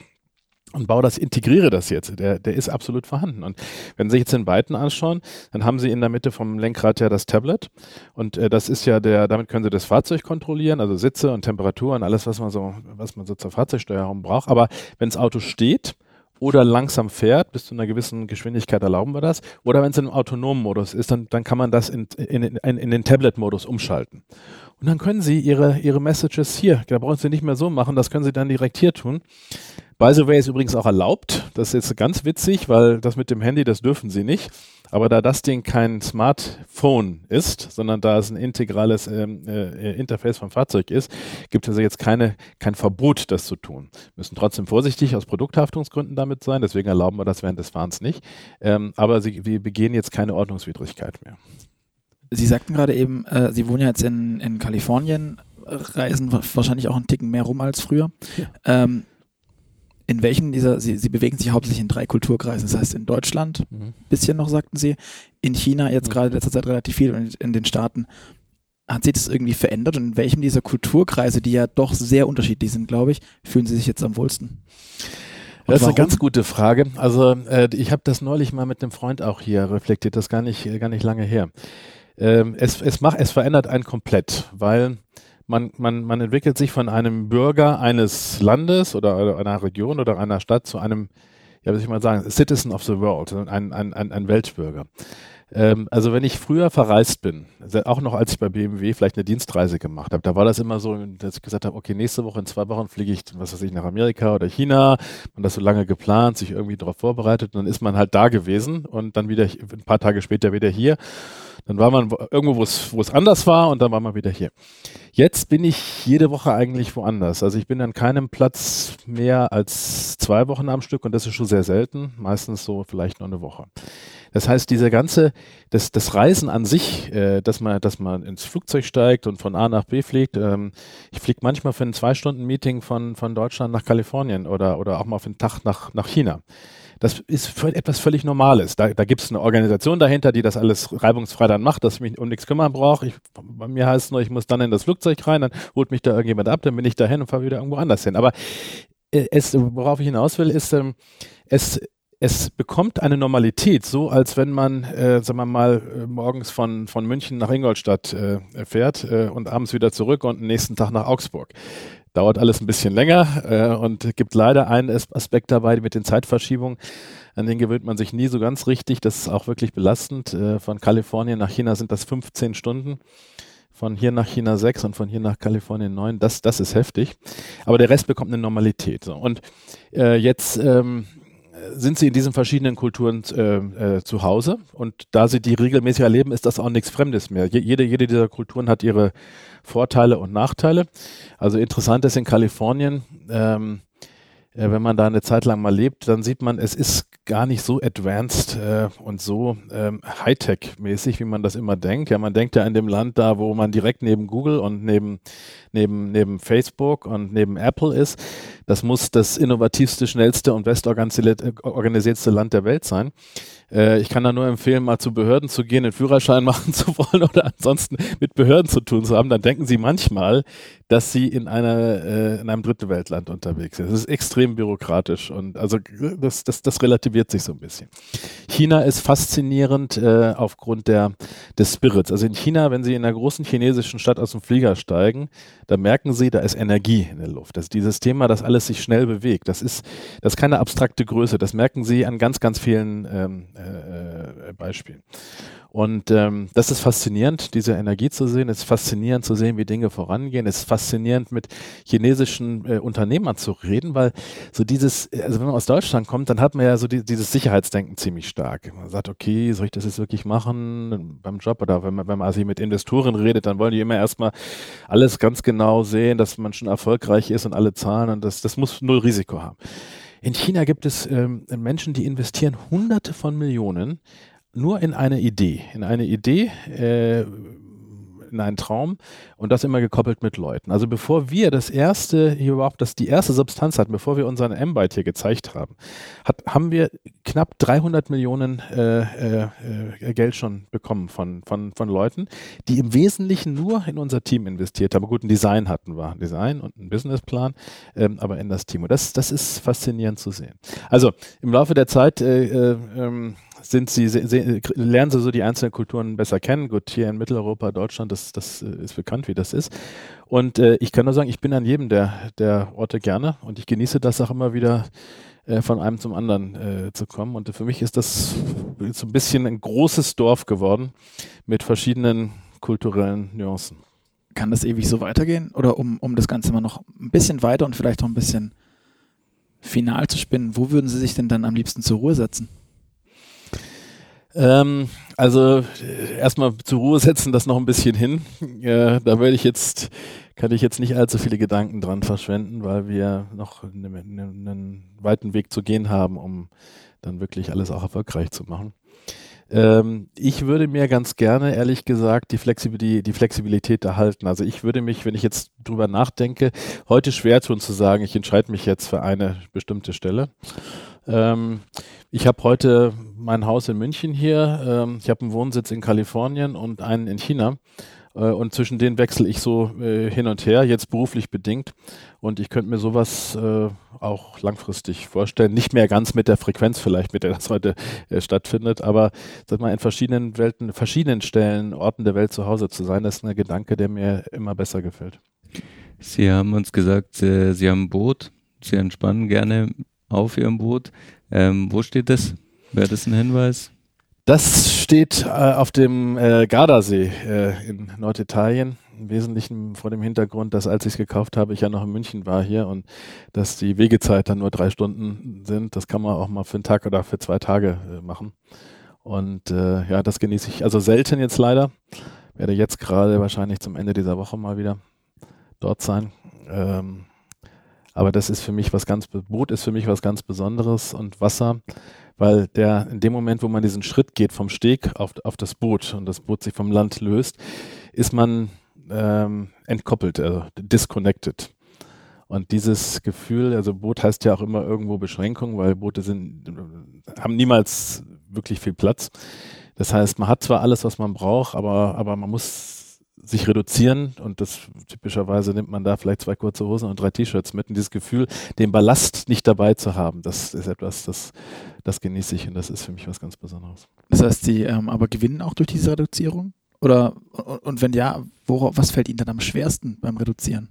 S3: und baue das, integriere das jetzt. Der, der ist absolut vorhanden. Und wenn Sie sich jetzt den Byten anschauen, dann haben Sie in der Mitte vom Lenkrad ja das Tablet. Und äh, das ist ja der, damit können Sie das Fahrzeug kontrollieren, also Sitze und Temperatur und alles, was man so, was man so zur Fahrzeugsteuerung braucht. Aber wenn das Auto steht, oder langsam fährt, bis zu einer gewissen Geschwindigkeit erlauben wir das. Oder wenn es im autonomen Modus ist, dann, dann kann man das in, in, in, in den Tablet-Modus umschalten. Und dann können Sie Ihre, Ihre Messages hier, da brauchen Sie nicht mehr so machen, das können Sie dann direkt hier tun. By the way ist übrigens auch erlaubt. Das ist jetzt ganz witzig, weil das mit dem Handy, das dürfen sie nicht. Aber da das Ding kein Smartphone ist, sondern da es ein integrales ähm, äh, Interface vom Fahrzeug ist, gibt es also jetzt keine, kein Verbot, das zu tun. Wir müssen trotzdem vorsichtig aus Produkthaftungsgründen damit sein. Deswegen erlauben wir das während des Fahrens nicht. Ähm, aber sie, wir begehen jetzt keine Ordnungswidrigkeit mehr.
S1: Sie sagten gerade eben, äh, Sie wohnen ja jetzt in, in Kalifornien, reisen wahrscheinlich auch einen Ticken mehr rum als früher. Ja. Ähm, in welchen dieser, sie, sie bewegen sich hauptsächlich in drei Kulturkreisen. Das heißt in Deutschland, mhm. bisschen noch, sagten sie, in China jetzt mhm. gerade in letzter Zeit relativ viel und in den Staaten. Hat sich das irgendwie verändert und in welchem dieser Kulturkreise, die ja doch sehr unterschiedlich sind, glaube ich, fühlen sie sich jetzt am wohlsten?
S3: Und das ist eine ganz gute Frage. Also äh, ich habe das neulich mal mit einem Freund auch hier reflektiert, das gar nicht, gar nicht lange her. Ähm, es, es, macht, es verändert einen komplett, weil man, man, man entwickelt sich von einem Bürger eines Landes oder einer Region oder einer Stadt zu einem, ja, was ich mal sagen, Citizen of the World, ein, ein, ein, ein Weltbürger. Ähm, also wenn ich früher verreist bin, auch noch als ich bei BMW vielleicht eine Dienstreise gemacht habe, da war das immer so, dass ich gesagt habe, okay, nächste Woche in zwei Wochen fliege ich, was weiß ich, nach Amerika oder China. Man das so lange geplant, sich irgendwie darauf vorbereitet und dann ist man halt da gewesen und dann wieder ein paar Tage später wieder hier. Dann war man irgendwo, wo es, anders war und dann war man wieder hier. Jetzt bin ich jede Woche eigentlich woanders. Also ich bin an keinem Platz mehr als zwei Wochen am Stück und das ist schon sehr selten. Meistens so vielleicht nur eine Woche. Das heißt, diese ganze, das, das Reisen an sich, äh, dass man, dass man ins Flugzeug steigt und von A nach B fliegt. Ähm, ich fliege manchmal für ein zwei Stunden Meeting von, von Deutschland nach Kalifornien oder, oder auch mal für einen Tag nach, nach China. Das ist etwas völlig Normales. Da, da gibt es eine Organisation dahinter, die das alles reibungsfrei dann macht, dass ich mich um nichts kümmern brauche. bei mir heißt es nur, ich muss dann in das Flugzeug rein, dann holt mich da irgendjemand ab, dann bin ich dahin und fahre wieder irgendwo anders hin. Aber äh, es, worauf ich hinaus will, ist, ähm, es, es bekommt eine Normalität, so als wenn man, äh, sagen wir mal, äh, morgens von, von München nach Ingolstadt äh, fährt äh, und abends wieder zurück und am nächsten Tag nach Augsburg. Dauert alles ein bisschen länger äh, und gibt leider einen Aspekt dabei mit den Zeitverschiebungen. An den gewöhnt man sich nie so ganz richtig. Das ist auch wirklich belastend. Äh, von Kalifornien nach China sind das 15 Stunden. Von hier nach China 6 und von hier nach Kalifornien 9. Das, das ist heftig. Aber der Rest bekommt eine Normalität. So. Und äh, jetzt ähm, sind sie in diesen verschiedenen Kulturen äh, äh, zu Hause und da sie die regelmäßig erleben, ist das auch nichts Fremdes mehr. jede, jede dieser Kulturen hat ihre Vorteile und Nachteile. Also interessant ist in Kalifornien, ähm, äh, wenn man da eine Zeit lang mal lebt, dann sieht man, es ist gar nicht so advanced äh, und so ähm, Hightech-mäßig, wie man das immer denkt. Ja, man denkt ja in dem Land da, wo man direkt neben Google und neben, neben, neben Facebook und neben Apple ist. Das muss das innovativste, schnellste und bestorganisierteste Land der Welt sein. Äh, ich kann da nur empfehlen, mal zu Behörden zu gehen, einen Führerschein machen zu wollen oder ansonsten mit Behörden zu tun zu haben. Dann denken sie manchmal, dass sie in einer äh, in einem dritte Weltland unterwegs sind. Das ist extrem bürokratisch und also das, das, das relativiert sich so ein bisschen. China ist faszinierend äh, aufgrund der des Spirits. Also in China, wenn Sie in einer großen chinesischen Stadt aus dem Flieger steigen, da merken Sie, da ist Energie in der Luft. Das dieses Thema, dass alles sich schnell bewegt. Das ist das ist keine abstrakte Größe. Das merken Sie an ganz ganz vielen ähm, äh, äh Beispielen. Und ähm, das ist faszinierend, diese Energie zu sehen. Es ist faszinierend zu sehen, wie Dinge vorangehen. Es ist faszinierend, mit chinesischen äh, Unternehmern zu reden, weil so dieses, also wenn man aus Deutschland kommt, dann hat man ja so die, dieses Sicherheitsdenken ziemlich stark. Man sagt, okay, soll ich das jetzt wirklich machen beim Job oder wenn man, wenn man also mit Investoren redet, dann wollen die immer erstmal alles ganz genau sehen, dass man schon erfolgreich ist und alle Zahlen und das, das muss null Risiko haben. In China gibt es ähm, Menschen, die investieren Hunderte von Millionen nur in eine Idee, in eine Idee, äh, in einen Traum und das immer gekoppelt mit Leuten. Also bevor wir das erste, hier überhaupt das die erste Substanz hatten, bevor wir unseren M-Byte hier gezeigt haben, hat, haben wir knapp 300 Millionen äh, äh, äh, Geld schon bekommen von, von, von Leuten, die im Wesentlichen nur in unser Team investiert haben. Gut, ein Design hatten wir, ein Design und einen Businessplan, ähm, aber in das Team. Und das, das ist faszinierend zu sehen. Also im Laufe der Zeit äh, äh, ähm, sind sie, lernen sie so die einzelnen Kulturen besser kennen. Gut, hier in Mitteleuropa, Deutschland, das, das ist bekannt, wie das ist. Und äh, ich kann nur sagen, ich bin an jedem der, der Orte gerne und ich genieße das auch immer wieder äh, von einem zum anderen äh, zu kommen. Und für mich ist das so ein bisschen ein großes Dorf geworden mit verschiedenen kulturellen Nuancen.
S1: Kann das ewig so weitergehen? Oder um, um das Ganze mal noch ein bisschen weiter und vielleicht noch ein bisschen final zu spinnen, wo würden Sie sich denn dann am liebsten zur Ruhe setzen?
S3: Ähm, also äh, erstmal zur Ruhe setzen, das noch ein bisschen hin. Äh, da werde ich jetzt, kann ich jetzt nicht allzu viele Gedanken dran verschwenden, weil wir noch einen, einen weiten Weg zu gehen haben, um dann wirklich alles auch erfolgreich zu machen. Ähm, ich würde mir ganz gerne, ehrlich gesagt, die, Flexibilität, die Flexibilität erhalten. Also ich würde mich, wenn ich jetzt drüber nachdenke, heute schwer tun zu sagen, ich entscheide mich jetzt für eine bestimmte Stelle. Ähm, ich habe heute mein Haus in München hier, ähm, ich habe einen Wohnsitz in Kalifornien und einen in China. Äh, und zwischen denen wechsle ich so äh, hin und her, jetzt beruflich bedingt. Und ich könnte mir sowas äh, auch langfristig vorstellen. Nicht mehr ganz mit der Frequenz vielleicht, mit der das heute äh, stattfindet, aber sag mal, in verschiedenen Welten, verschiedenen Stellen, Orten der Welt zu Hause zu sein, das ist ein Gedanke, der mir immer besser gefällt.
S2: Sie haben uns gesagt, äh, Sie haben ein Boot. Sie entspannen gerne auf Ihrem Boot. Ähm, wo steht das? Wäre das ein Hinweis?
S3: Das steht äh, auf dem äh, Gardasee äh, in Norditalien. Im Wesentlichen vor dem Hintergrund, dass als ich es gekauft habe, ich ja noch in München war hier und dass die Wegezeit dann nur drei Stunden sind. Das kann man auch mal für einen Tag oder für zwei Tage äh, machen. Und äh, ja, das genieße ich also selten jetzt leider. Werde jetzt gerade wahrscheinlich zum Ende dieser Woche mal wieder dort sein. Ähm, aber das ist für mich was ganz, Boot ist für mich was ganz Besonderes und Wasser weil der in dem Moment, wo man diesen Schritt geht vom Steg auf, auf das Boot und das Boot sich vom Land löst, ist man ähm, entkoppelt, also disconnected. Und dieses Gefühl, also Boot heißt ja auch immer irgendwo Beschränkung, weil Boote sind, haben niemals wirklich viel Platz. Das heißt, man hat zwar alles, was man braucht, aber, aber man muss sich reduzieren und das typischerweise nimmt man da vielleicht zwei kurze Hosen und drei T-Shirts mit und dieses Gefühl, den Ballast nicht dabei zu haben, das ist etwas, das, das genieße ich und das ist für mich was ganz Besonderes.
S5: Das heißt, Sie ähm, aber gewinnen auch durch diese Reduzierung? Oder und wenn ja, worauf, was fällt Ihnen dann am schwersten beim Reduzieren?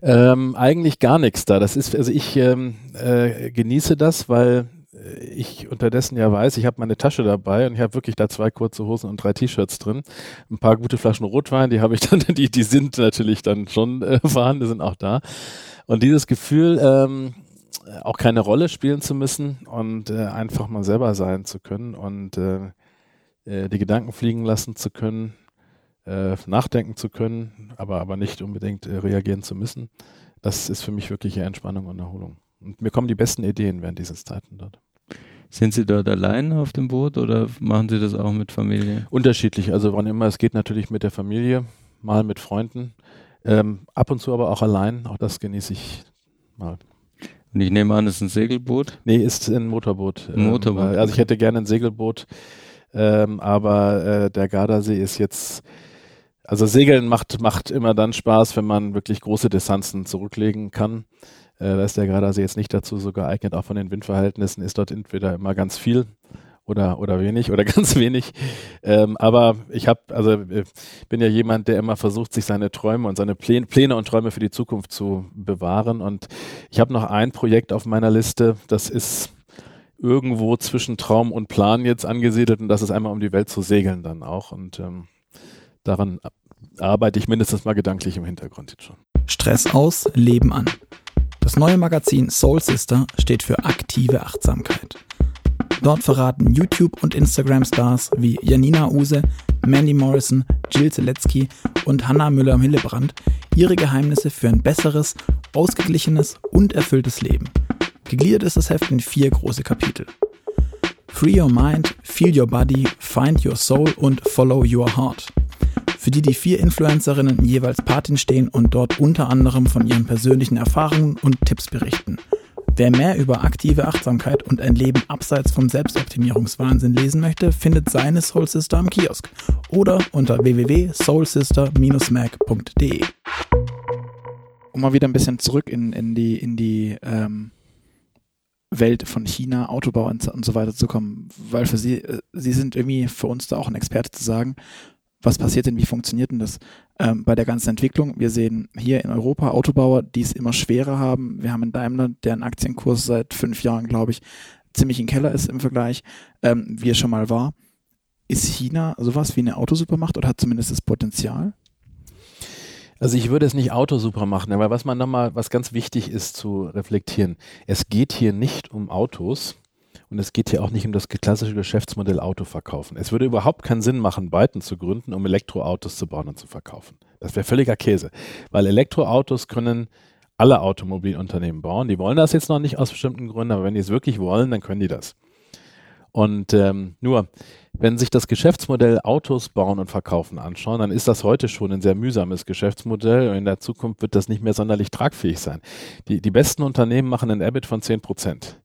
S3: Ähm, eigentlich gar nichts da. Das ist, also ich ähm, äh, genieße das, weil ich unterdessen ja weiß, ich habe meine Tasche dabei und ich habe wirklich da zwei kurze Hosen und drei T-Shirts drin. Ein paar gute Flaschen Rotwein, die habe ich dann, die, die sind natürlich dann schon äh, vorhanden, sind auch da. Und dieses Gefühl, ähm, auch keine Rolle spielen zu müssen und äh, einfach mal selber sein zu können und äh, äh, die Gedanken fliegen lassen zu können, äh, nachdenken zu können, aber, aber nicht unbedingt äh, reagieren zu müssen, das ist für mich wirkliche Entspannung und Erholung. Und mir kommen die besten Ideen während dieser Zeiten dort.
S2: Sind Sie dort allein auf dem Boot oder machen Sie das auch mit Familie?
S3: Unterschiedlich. Also wann immer es geht, natürlich mit der Familie, mal mit Freunden, ähm, ab und zu aber auch allein. Auch das genieße ich mal.
S2: Und ich nehme an, es ist ein Segelboot?
S3: Nee, ist ein Motorboot.
S2: Ein Motorboot.
S3: Ähm, also ich hätte gerne ein Segelboot, ähm, aber äh, der Gardasee ist jetzt also Segeln macht, macht immer dann Spaß, wenn man wirklich große Distanzen zurücklegen kann. Äh, da ist der Gardasee jetzt nicht dazu so geeignet. Auch von den Windverhältnissen ist dort entweder immer ganz viel oder, oder wenig oder ganz wenig. Ähm, aber ich habe, also äh, bin ja jemand, der immer versucht, sich seine Träume und seine Pläne, Pläne und Träume für die Zukunft zu bewahren. Und ich habe noch ein Projekt auf meiner Liste, das ist irgendwo zwischen Traum und Plan jetzt angesiedelt und das ist einmal um die Welt zu segeln dann auch. Und ähm, daran arbeite ich mindestens mal gedanklich im Hintergrund jetzt schon.
S1: Stress aus, Leben an. Das neue Magazin Soul Sister steht für aktive Achtsamkeit. Dort verraten YouTube- und Instagram-Stars wie Janina Use, Mandy Morrison, Jill Zielecki und Hannah Müller-Hillebrand ihre Geheimnisse für ein besseres, ausgeglichenes und erfülltes Leben. Gegliedert ist das Heft in vier große Kapitel. Free Your Mind, Feel Your Body, Find Your Soul und Follow Your Heart für die die vier Influencerinnen jeweils Patin stehen und dort unter anderem von ihren persönlichen Erfahrungen und Tipps berichten. Wer mehr über aktive Achtsamkeit und ein Leben abseits vom Selbstoptimierungswahnsinn lesen möchte, findet seine Soul Sister am Kiosk oder unter www.soulsister-mac.de. Um mal wieder ein bisschen zurück in, in die, in die ähm, Welt von China, Autobau und, und so weiter zu kommen, weil für Sie, äh, Sie sind irgendwie für uns da auch ein Experte zu sagen, was passiert denn, wie funktioniert denn das ähm, bei der ganzen Entwicklung? Wir sehen hier in Europa Autobauer, die es immer schwerer haben. Wir haben einen Daimler, deren Aktienkurs seit fünf Jahren, glaube ich, ziemlich im Keller ist im Vergleich, ähm, wie es schon mal war. Ist China sowas wie eine Autosupermacht oder hat zumindest das Potenzial?
S3: Also ich würde es nicht Autosuper machen, aber was man nochmal, was ganz wichtig ist zu reflektieren, es geht hier nicht um Autos, und es geht hier auch nicht um das klassische Geschäftsmodell Auto verkaufen. Es würde überhaupt keinen Sinn machen, Byton zu gründen, um Elektroautos zu bauen und zu verkaufen. Das wäre völliger Käse. Weil Elektroautos können alle Automobilunternehmen bauen. Die wollen das jetzt noch nicht aus bestimmten Gründen, aber wenn die es wirklich wollen, dann können die das. Und ähm, nur, wenn sich das Geschäftsmodell Autos bauen und verkaufen anschauen, dann ist das heute schon ein sehr mühsames Geschäftsmodell und in der Zukunft wird das nicht mehr sonderlich tragfähig sein. Die, die besten Unternehmen machen ein EBIT von 10 Prozent.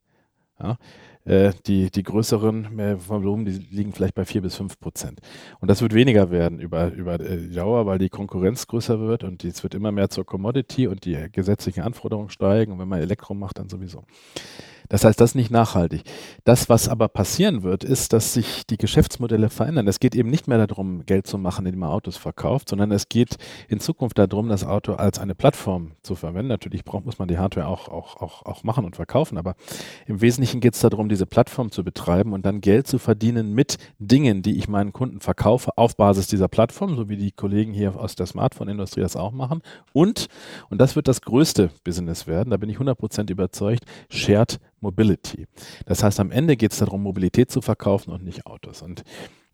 S3: Ja? Äh, die, die größeren äh, Volumen, die liegen vielleicht bei vier bis fünf Prozent. Und das wird weniger werden über, über äh, die Dauer, weil die Konkurrenz größer wird und es wird immer mehr zur Commodity und die gesetzlichen Anforderungen steigen. Und wenn man Elektro macht, dann sowieso. Das heißt, das ist nicht nachhaltig. Das, was aber passieren wird, ist, dass sich die Geschäftsmodelle verändern. Es geht eben nicht mehr darum, Geld zu machen, indem man Autos verkauft, sondern es geht in Zukunft darum, das Auto als eine Plattform zu verwenden. Natürlich braucht, muss man die Hardware auch, auch, auch, auch machen und verkaufen, aber im Wesentlichen geht es darum, diese Plattform zu betreiben und dann Geld zu verdienen mit Dingen, die ich meinen Kunden verkaufe auf Basis dieser Plattform, so wie die Kollegen hier aus der Smartphone-Industrie das auch machen. Und, und das wird das größte Business werden, da bin ich 100% überzeugt, Shared Mobility. Das heißt, am Ende geht es darum, Mobilität zu verkaufen und nicht Autos. Und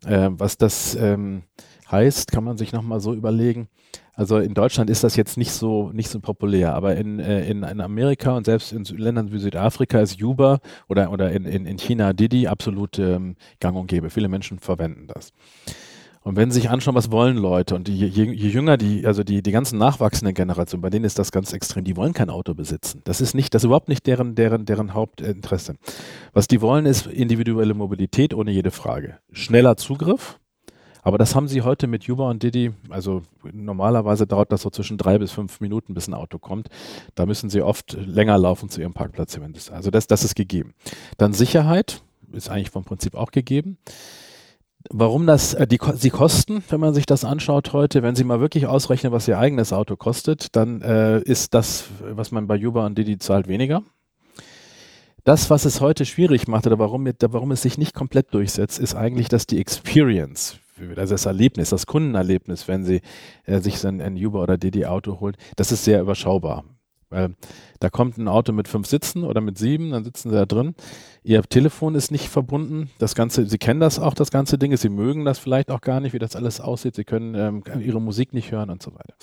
S3: äh, was das ähm, heißt, kann man sich nochmal so überlegen. Also in Deutschland ist das jetzt nicht so nicht so populär, aber in, äh, in, in Amerika und selbst in Ländern wie Südafrika ist Uber oder, oder in, in, in China Didi absolut ähm, gang und gäbe. Viele Menschen verwenden das. Und wenn Sie sich anschauen, was wollen Leute und die, je, je, jünger die, also die, die ganzen nachwachsenden Generationen, bei denen ist das ganz extrem, die wollen kein Auto besitzen. Das ist nicht, das ist überhaupt nicht deren, deren, deren Hauptinteresse. Was die wollen, ist individuelle Mobilität ohne jede Frage. Schneller Zugriff, aber das haben sie heute mit Uber und Didi. Also normalerweise dauert das so zwischen drei bis fünf Minuten, bis ein Auto kommt. Da müssen sie oft länger laufen zu ihrem Parkplatz. Also das, das ist gegeben. Dann Sicherheit ist eigentlich vom Prinzip auch gegeben. Warum das, äh, die, die Kosten, wenn man sich das anschaut heute, wenn Sie mal wirklich ausrechnen, was Ihr eigenes Auto kostet, dann äh, ist das, was man bei Uber und Didi zahlt, weniger. Das, was es heute schwierig macht oder warum, warum es sich nicht komplett durchsetzt, ist eigentlich, dass die Experience, also das Erlebnis, das Kundenerlebnis, wenn Sie äh, sich ein, ein Uber oder Didi Auto holen, das ist sehr überschaubar. Weil da kommt ein Auto mit fünf Sitzen oder mit sieben, dann sitzen sie da drin. Ihr Telefon ist nicht verbunden. Das Ganze, Sie kennen das auch, das ganze Ding. Sie mögen das vielleicht auch gar nicht, wie das alles aussieht. Sie können ähm, Ihre Musik nicht hören und so weiter.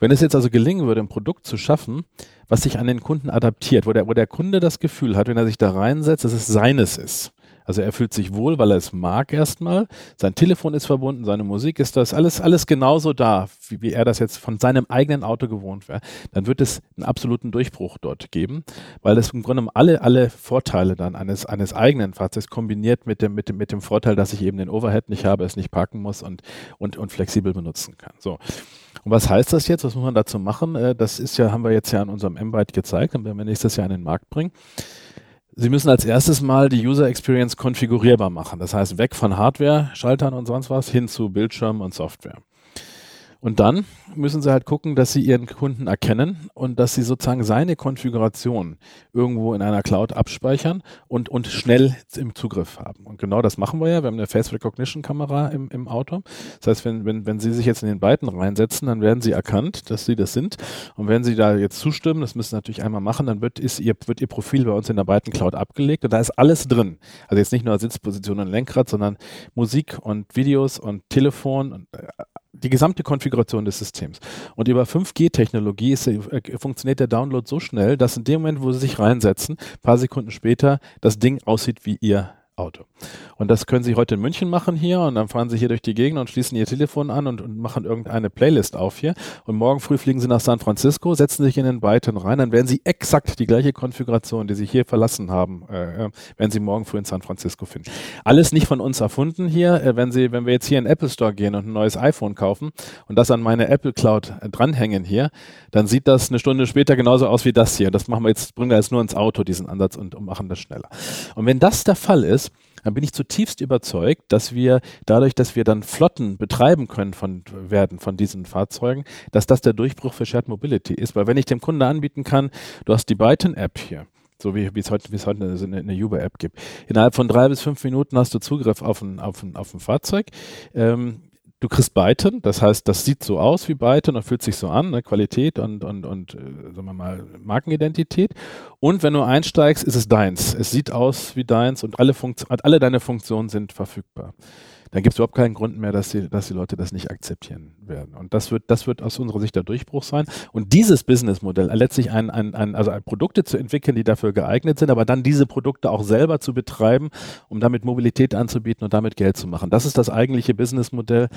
S3: Wenn es jetzt also gelingen würde, ein Produkt zu schaffen, was sich an den Kunden adaptiert, wo der, wo der Kunde das Gefühl hat, wenn er sich da reinsetzt, dass es seines ist also er fühlt sich wohl, weil er es mag erstmal. Sein Telefon ist verbunden, seine Musik ist das, alles, alles genauso da, wie, wie er das jetzt von seinem eigenen Auto gewohnt wäre. Dann wird es einen absoluten Durchbruch dort geben, weil das im Grunde alle, alle Vorteile dann eines, eines eigenen Fahrzeugs kombiniert mit dem, mit dem, mit dem Vorteil, dass ich eben den Overhead nicht habe, es nicht parken muss und, und, und flexibel benutzen kann. So. Und was heißt das jetzt? Was muss man dazu machen? Äh, das ist ja, haben wir jetzt ja an unserem M-Byte gezeigt und werden wir nächstes Jahr in den Markt bringen. Sie müssen als erstes mal die User Experience konfigurierbar machen. Das heißt, weg von Hardware, Schaltern und sonst was hin zu Bildschirm und Software. Und dann müssen sie halt gucken, dass sie ihren Kunden erkennen und dass sie sozusagen seine Konfiguration irgendwo in einer Cloud abspeichern und, und schnell im Zugriff haben. Und genau das machen wir ja. Wir haben eine Face Recognition Kamera im, im Auto. Das heißt, wenn, wenn, wenn Sie sich jetzt in den beiden reinsetzen, dann werden Sie erkannt, dass Sie das sind. Und wenn Sie da jetzt zustimmen, das müssen Sie natürlich einmal machen, dann wird, ist Ihr, wird Ihr Profil bei uns in der beiden Cloud abgelegt und da ist alles drin. Also jetzt nicht nur Sitzposition und Lenkrad, sondern Musik und Videos und Telefon und äh, die gesamte Konfiguration des Systems. Und über 5G-Technologie äh, funktioniert der Download so schnell, dass in dem Moment, wo Sie sich reinsetzen, paar Sekunden später das Ding aussieht wie Ihr Auto. Und das können Sie heute in München machen hier und dann fahren Sie hier durch die Gegend und schließen Ihr Telefon an und, und machen irgendeine Playlist auf hier. Und morgen früh fliegen Sie nach San Francisco, setzen sich in den Byton rein, dann werden Sie exakt die gleiche Konfiguration, die Sie hier verlassen haben, äh, äh, werden Sie morgen früh in San Francisco finden. Alles nicht von uns erfunden hier. Äh, wenn Sie, wenn wir jetzt hier in den Apple Store gehen und ein neues iPhone kaufen und das an meine Apple Cloud äh, dranhängen hier, dann sieht das eine Stunde später genauso aus wie das hier. Das machen wir jetzt, bringen wir jetzt nur ins Auto, diesen Ansatz und, und machen das schneller. Und wenn das der Fall ist, dann bin ich zutiefst überzeugt, dass wir dadurch, dass wir dann Flotten betreiben können von werden von diesen Fahrzeugen, dass das der Durchbruch für Shared Mobility ist. Weil wenn ich dem Kunde anbieten kann, du hast die Byton-App hier, so wie es heute, wie es heute eine, eine Uber-App gibt. Innerhalb von drei bis fünf Minuten hast du Zugriff auf ein, auf ein, auf ein Fahrzeug. Ähm, du kriegst Byton, das heißt, das sieht so aus wie Byton und fühlt sich so an, ne? Qualität und, und, und äh, sagen wir mal, Markenidentität. Und wenn du einsteigst, ist es deins. Es sieht aus wie deins und alle, Funkt alle deine Funktionen sind verfügbar. Dann gibt es überhaupt keinen Grund mehr, dass die, dass die Leute das nicht akzeptieren werden. Und das wird, das wird aus unserer Sicht der Durchbruch sein. Und dieses Businessmodell, letztlich ein, ein, ein, also Produkte zu entwickeln, die dafür geeignet sind, aber dann diese Produkte auch selber zu betreiben, um damit Mobilität anzubieten und damit Geld zu machen. Das ist das eigentliche Businessmodell,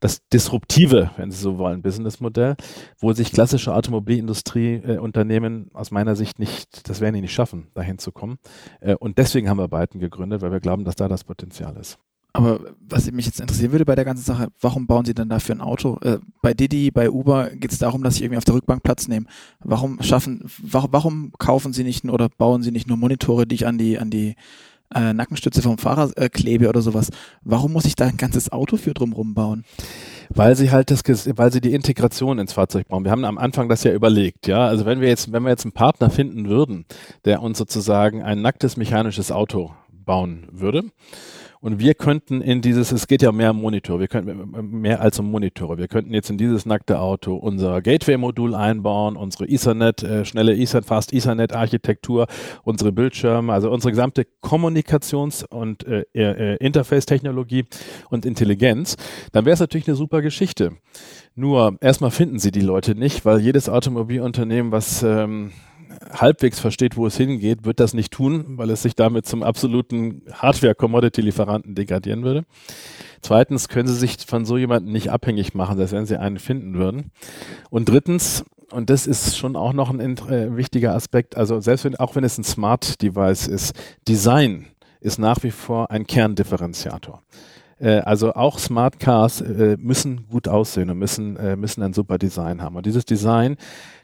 S3: das disruptive, wenn Sie so wollen, Businessmodell, wo sich klassische Automobilindustrie-Unternehmen äh, aus meiner Sicht nicht, das werden die nicht schaffen, dahin zu kommen. Äh, und deswegen haben wir Byton gegründet, weil wir glauben, dass da das Potenzial ist.
S1: Aber was mich jetzt interessieren würde bei der ganzen Sache, warum bauen Sie denn dafür ein Auto? Äh, bei Didi, bei Uber geht es darum, dass ich irgendwie auf der Rückbank Platz nehme. Warum schaffen, wa warum kaufen Sie nicht oder bauen Sie nicht nur Monitore, die ich an die, an die äh, Nackenstütze vom Fahrer äh, klebe oder sowas? Warum muss ich da ein ganzes Auto für drumherum bauen?
S3: Weil sie halt das, weil sie die Integration ins Fahrzeug brauchen. Wir haben am Anfang das ja überlegt, ja. Also wenn wir jetzt, wenn wir jetzt einen Partner finden würden, der uns sozusagen ein nacktes mechanisches Auto bauen würde, und wir könnten in dieses, es geht ja mehr um Monitor, wir könnten mehr als um Monitore. Wir könnten jetzt in dieses nackte Auto unser Gateway-Modul einbauen, unsere Ethernet, äh, schnelle Ethernet, Fast Ethernet-Architektur, unsere Bildschirme, also unsere gesamte Kommunikations- und äh, äh, Interface-Technologie und Intelligenz. Dann wäre es natürlich eine super Geschichte. Nur erstmal finden sie die Leute nicht, weil jedes Automobilunternehmen, was ähm, halbwegs versteht, wo es hingeht, wird das nicht tun, weil es sich damit zum absoluten Hardware-Commodity-Lieferanten degradieren würde. Zweitens können sie sich von so jemandem nicht abhängig machen, selbst wenn sie einen finden würden. Und drittens, und das ist schon auch noch ein äh, wichtiger Aspekt, also selbst wenn, auch wenn es ein Smart Device ist, Design ist nach wie vor ein Kerndifferenziator. Äh, also auch Smart Cars äh, müssen gut aussehen und müssen, äh, müssen ein super Design haben. Und dieses Design,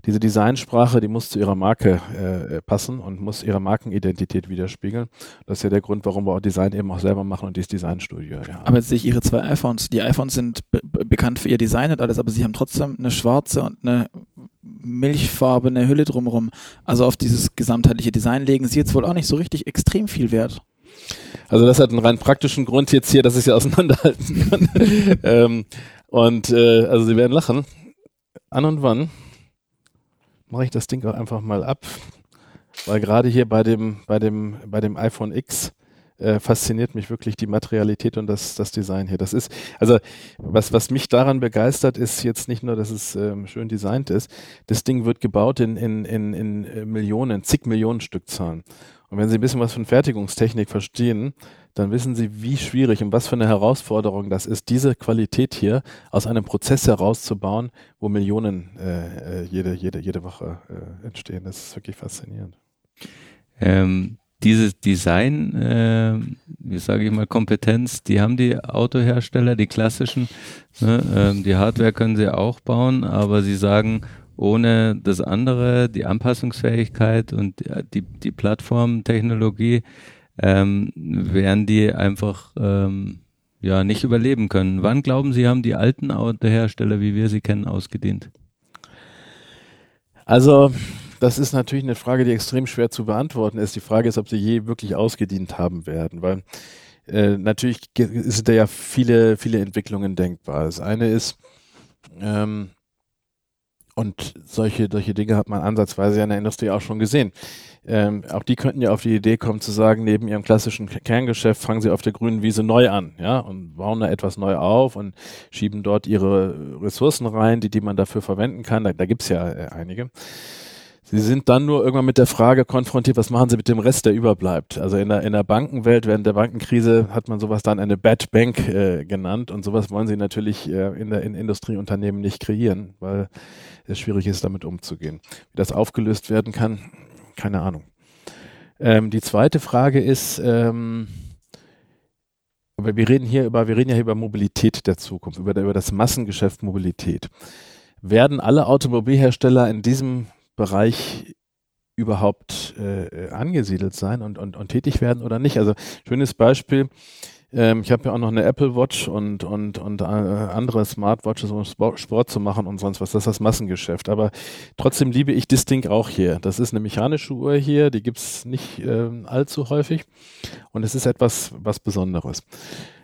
S3: diese Designsprache, die muss zu ihrer Marke passen und muss ihre Markenidentität widerspiegeln. Das ist ja der Grund, warum wir auch Design eben auch selber machen und dieses Designstudio. Ja.
S1: Aber jetzt sehe ich Ihre zwei iPhones. Die iPhones sind bekannt für ihr Design und alles, aber sie haben trotzdem eine schwarze und eine milchfarbene Hülle drumherum. Also auf dieses gesamtheitliche Design legen Sie jetzt wohl auch nicht so richtig extrem viel Wert.
S3: Also das hat einen rein praktischen Grund jetzt hier, dass ich sie auseinanderhalten kann. ähm, und äh, also sie werden lachen. An und wann mache ich das Ding auch einfach mal ab, weil gerade hier bei dem bei dem bei dem iPhone X äh, fasziniert mich wirklich die Materialität und das, das Design hier. Das ist, also was, was mich daran begeistert, ist jetzt nicht nur, dass es ähm, schön designt ist, das Ding wird gebaut in, in, in, in Millionen, zig Millionen Stückzahlen. Und wenn Sie ein bisschen was von Fertigungstechnik verstehen, dann wissen Sie, wie schwierig und was für eine Herausforderung das ist, diese Qualität hier aus einem Prozess herauszubauen, wo Millionen äh, äh jede, jede, jede Woche äh, entstehen. Das ist wirklich faszinierend.
S2: Ähm, dieses Design, äh, wie sage ich mal, Kompetenz, die haben die Autohersteller, die klassischen. Ne? Ähm, die Hardware können sie auch bauen, aber sie sagen, ohne das andere, die Anpassungsfähigkeit und die, die Plattformtechnologie, ähm, werden die einfach ähm, ja nicht überleben können. Wann glauben Sie, haben die alten Autohersteller, wie wir sie kennen, ausgedient?
S3: Also das ist natürlich eine Frage, die extrem schwer zu beantworten ist. Die Frage ist, ob sie je wirklich ausgedient haben werden, weil äh, natürlich sind da ja viele, viele Entwicklungen denkbar. Das eine ist, ähm, und solche, solche Dinge hat man ansatzweise in der Industrie auch schon gesehen. Ähm, auch die könnten ja auf die Idee kommen zu sagen, neben ihrem klassischen Kerngeschäft fangen sie auf der grünen Wiese neu an, ja, und bauen da etwas neu auf und schieben dort ihre Ressourcen rein, die, die man dafür verwenden kann. Da, da gibt's ja äh, einige. Sie sind dann nur irgendwann mit der Frage konfrontiert, was machen Sie mit dem Rest, der überbleibt? Also in der, in der Bankenwelt, während der Bankenkrise hat man sowas dann eine Bad Bank äh, genannt und sowas wollen Sie natürlich äh, in der in Industrieunternehmen nicht kreieren, weil es schwierig ist, damit umzugehen. Wie das aufgelöst werden kann, keine Ahnung. Ähm, die zweite Frage ist, ähm, aber wir reden hier über, wir reden ja hier über Mobilität der Zukunft, über, über das Massengeschäft Mobilität. Werden alle Automobilhersteller in diesem Bereich überhaupt äh, angesiedelt sein und, und, und tätig werden oder nicht? Also schönes Beispiel, ähm, ich habe ja auch noch eine Apple Watch und, und, und äh, andere Smartwatches, um Sport, zu machen und sonst was. Das ist das Massengeschäft. Aber trotzdem liebe ich das Ding auch hier. Das ist eine mechanische Uhr hier, die gibt's nicht äh, allzu häufig. Und es ist etwas was Besonderes.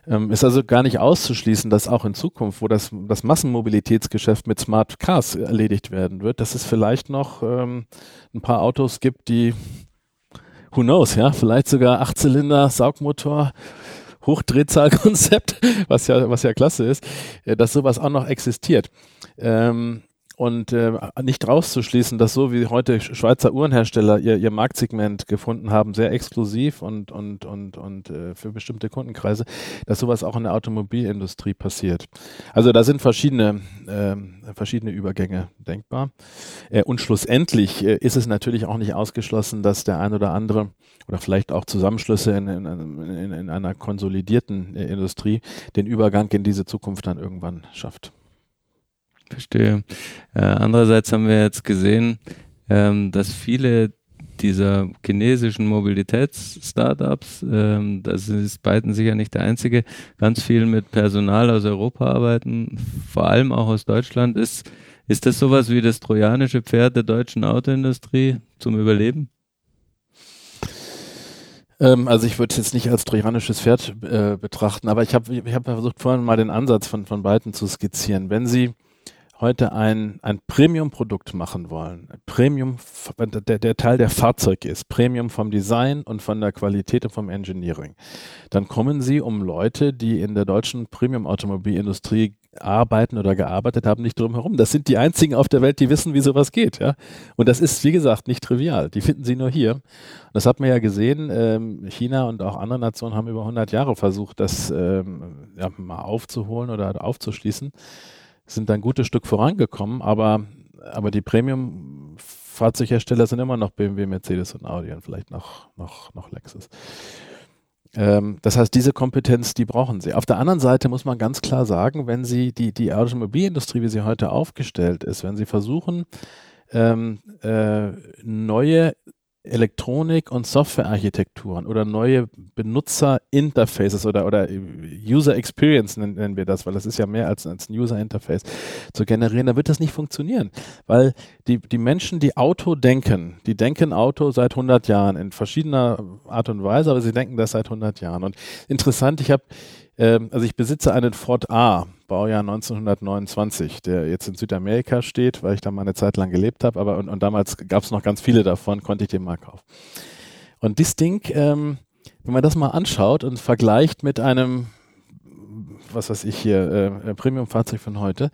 S3: Ähm, ist also gar nicht auszuschließen, dass auch in Zukunft, wo das, das Massenmobilitätsgeschäft mit Smart Cars erledigt werden wird, dass es vielleicht noch ähm, ein paar Autos gibt, die, who knows, ja, vielleicht sogar Achtzylinder, Saugmotor, Hochdrehzahlkonzept, was ja, was ja klasse ist, äh, dass sowas auch noch existiert. Ähm, und äh, nicht rauszuschließen, dass so wie heute Schweizer Uhrenhersteller ihr, ihr Marktsegment gefunden haben, sehr exklusiv und, und, und, und äh, für bestimmte Kundenkreise, dass sowas auch in der Automobilindustrie passiert. Also da sind verschiedene, äh, verschiedene Übergänge denkbar. Äh, und schlussendlich äh, ist es natürlich auch nicht ausgeschlossen, dass der ein oder andere oder vielleicht auch Zusammenschlüsse in, in, in, in einer konsolidierten äh, Industrie den Übergang in diese Zukunft dann irgendwann schafft.
S2: Verstehe. Äh, andererseits haben wir jetzt gesehen, ähm, dass viele dieser chinesischen Mobilitäts-Startups, ähm, das ist Byton sicher nicht der einzige, ganz viel mit Personal aus Europa arbeiten, vor allem auch aus Deutschland. Ist, ist das sowas wie das trojanische Pferd der deutschen Autoindustrie zum Überleben?
S3: Ähm, also ich würde es jetzt nicht als trojanisches Pferd äh, betrachten, aber ich habe ich hab versucht vorhin mal den Ansatz von, von Byton zu skizzieren. Wenn Sie heute ein, ein Premium-Produkt machen wollen, Premium, der, der Teil der Fahrzeug ist, Premium vom Design und von der Qualität und vom Engineering, dann kommen sie um Leute, die in der deutschen Premium-Automobilindustrie arbeiten oder gearbeitet haben, nicht drum herum. Das sind die einzigen auf der Welt, die wissen, wie sowas geht. Ja? Und das ist, wie gesagt, nicht trivial. Die finden sie nur hier. Das hat man ja gesehen. Ähm, China und auch andere Nationen haben über 100 Jahre versucht, das ähm, ja, mal aufzuholen oder aufzuschließen sind ein gutes Stück vorangekommen, aber, aber die Premium-Fahrzeughersteller sind immer noch BMW, Mercedes und Audi und vielleicht noch, noch, noch Lexus. Ähm, das heißt, diese Kompetenz, die brauchen sie. Auf der anderen Seite muss man ganz klar sagen, wenn sie die, die Automobilindustrie, wie sie heute aufgestellt ist, wenn sie versuchen, ähm, äh, neue Elektronik- und Softwarearchitekturen oder neue Benutzerinterfaces oder, oder User Experience nennen, nennen, wir das, weil das ist ja mehr als, als ein User Interface zu generieren, dann wird das nicht funktionieren, weil die, die Menschen, die Auto denken, die denken Auto seit 100 Jahren in verschiedener Art und Weise, aber sie denken das seit 100 Jahren. Und interessant, ich habe ähm, also ich besitze einen Ford A, Baujahr 1929, der jetzt in Südamerika steht, weil ich da mal eine Zeit lang gelebt habe, aber und, und damals gab es noch ganz viele davon, konnte ich den mal kaufen. Und das Ding, ähm, wenn man das mal anschaut und vergleicht mit einem, was weiß ich hier, äh, Premium-Fahrzeug von heute,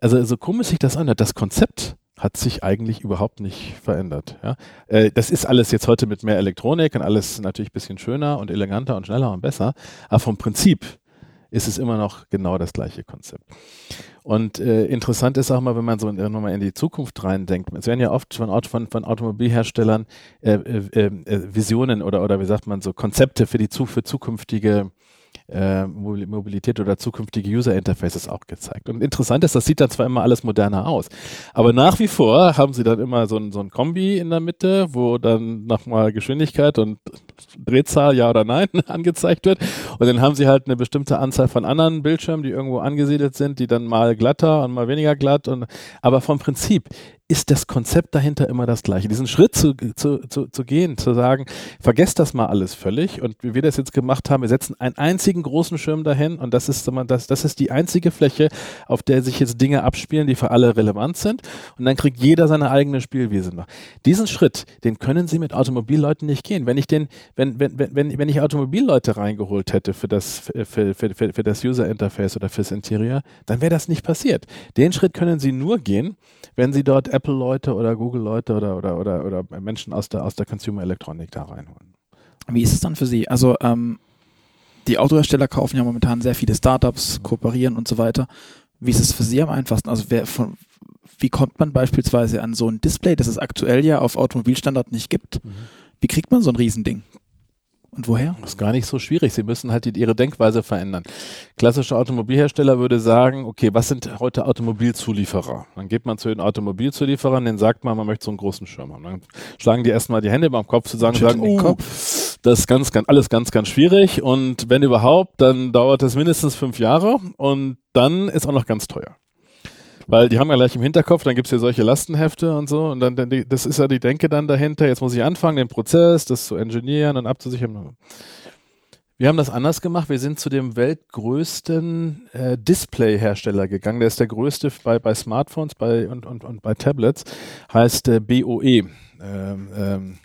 S3: also so komisch sich das anhört, das Konzept hat sich eigentlich überhaupt nicht verändert. Ja? Äh, das ist alles jetzt heute mit mehr Elektronik und alles natürlich ein bisschen schöner und eleganter und schneller und besser. Aber vom Prinzip ist es immer noch genau das gleiche Konzept. Und äh, interessant ist auch mal, wenn man so nochmal in die Zukunft reindenkt. Es werden ja oft von, von, von Automobilherstellern äh, äh, äh, Visionen oder, oder wie sagt man so Konzepte für die für zukünftige äh, Mobilität oder zukünftige User Interfaces auch gezeigt. Und interessant ist, das sieht dann zwar immer alles moderner aus, aber nach wie vor haben sie dann immer so ein, so ein Kombi in der Mitte, wo dann nochmal Geschwindigkeit und Drehzahl, ja oder nein, angezeigt wird. Und dann haben sie halt eine bestimmte Anzahl von anderen Bildschirmen, die irgendwo angesiedelt sind, die dann mal glatter und mal weniger glatt. Und, aber vom Prinzip ist das Konzept dahinter immer das gleiche. Diesen Schritt zu, zu, zu, zu gehen, zu sagen, vergesst das mal alles völlig. Und wie wir das jetzt gemacht haben, wir setzen einen einzigen großen Schirm dahin und das ist, das, das ist die einzige Fläche, auf der sich jetzt Dinge abspielen, die für alle relevant sind. Und dann kriegt jeder seine eigene Spielwiese noch. Diesen Schritt, den können Sie mit Automobilleuten nicht gehen. Wenn ich den, wenn, wenn, wenn, wenn ich Automobilleute reingeholt hätte für das, für, für, für, für das User Interface oder fürs Interieur, dann wäre das nicht passiert. Den Schritt können Sie nur gehen, wenn Sie dort Apple-Leute oder Google-Leute oder, oder, oder, oder Menschen aus der, aus der Consumer-Elektronik da reinholen.
S1: Wie ist es dann für Sie? Also ähm, die Autohersteller kaufen ja momentan sehr viele Startups, kooperieren und so weiter. Wie ist es für Sie am einfachsten? Also wer von, wie kommt man beispielsweise an so ein Display, das es aktuell ja auf Automobilstandard nicht gibt? Mhm. Wie kriegt man so ein Riesending? Und woher?
S3: Das ist gar nicht so schwierig. Sie müssen halt die, ihre Denkweise verändern. Klassischer Automobilhersteller würde sagen, okay, was sind heute Automobilzulieferer? Dann geht man zu den Automobilzulieferern, den sagt man, man möchte so einen großen Schirm haben. Dann schlagen die erstmal die Hände beim Kopf zu sagen, sagen oh, das ist ganz, ganz, alles ganz, ganz schwierig. Und wenn überhaupt, dann dauert es mindestens fünf Jahre und dann ist auch noch ganz teuer. Weil die haben ja gleich im Hinterkopf, dann gibt es ja solche Lastenhefte und so. Und dann, das ist ja die Denke dann dahinter. Jetzt muss ich anfangen, den Prozess, das zu engineieren und abzusichern. Wir haben das anders gemacht. Wir sind zu dem weltgrößten äh, Display-Hersteller gegangen. Der ist der größte bei, bei Smartphones bei, und, und, und bei Tablets. Heißt äh, BOE. Ähm, ähm,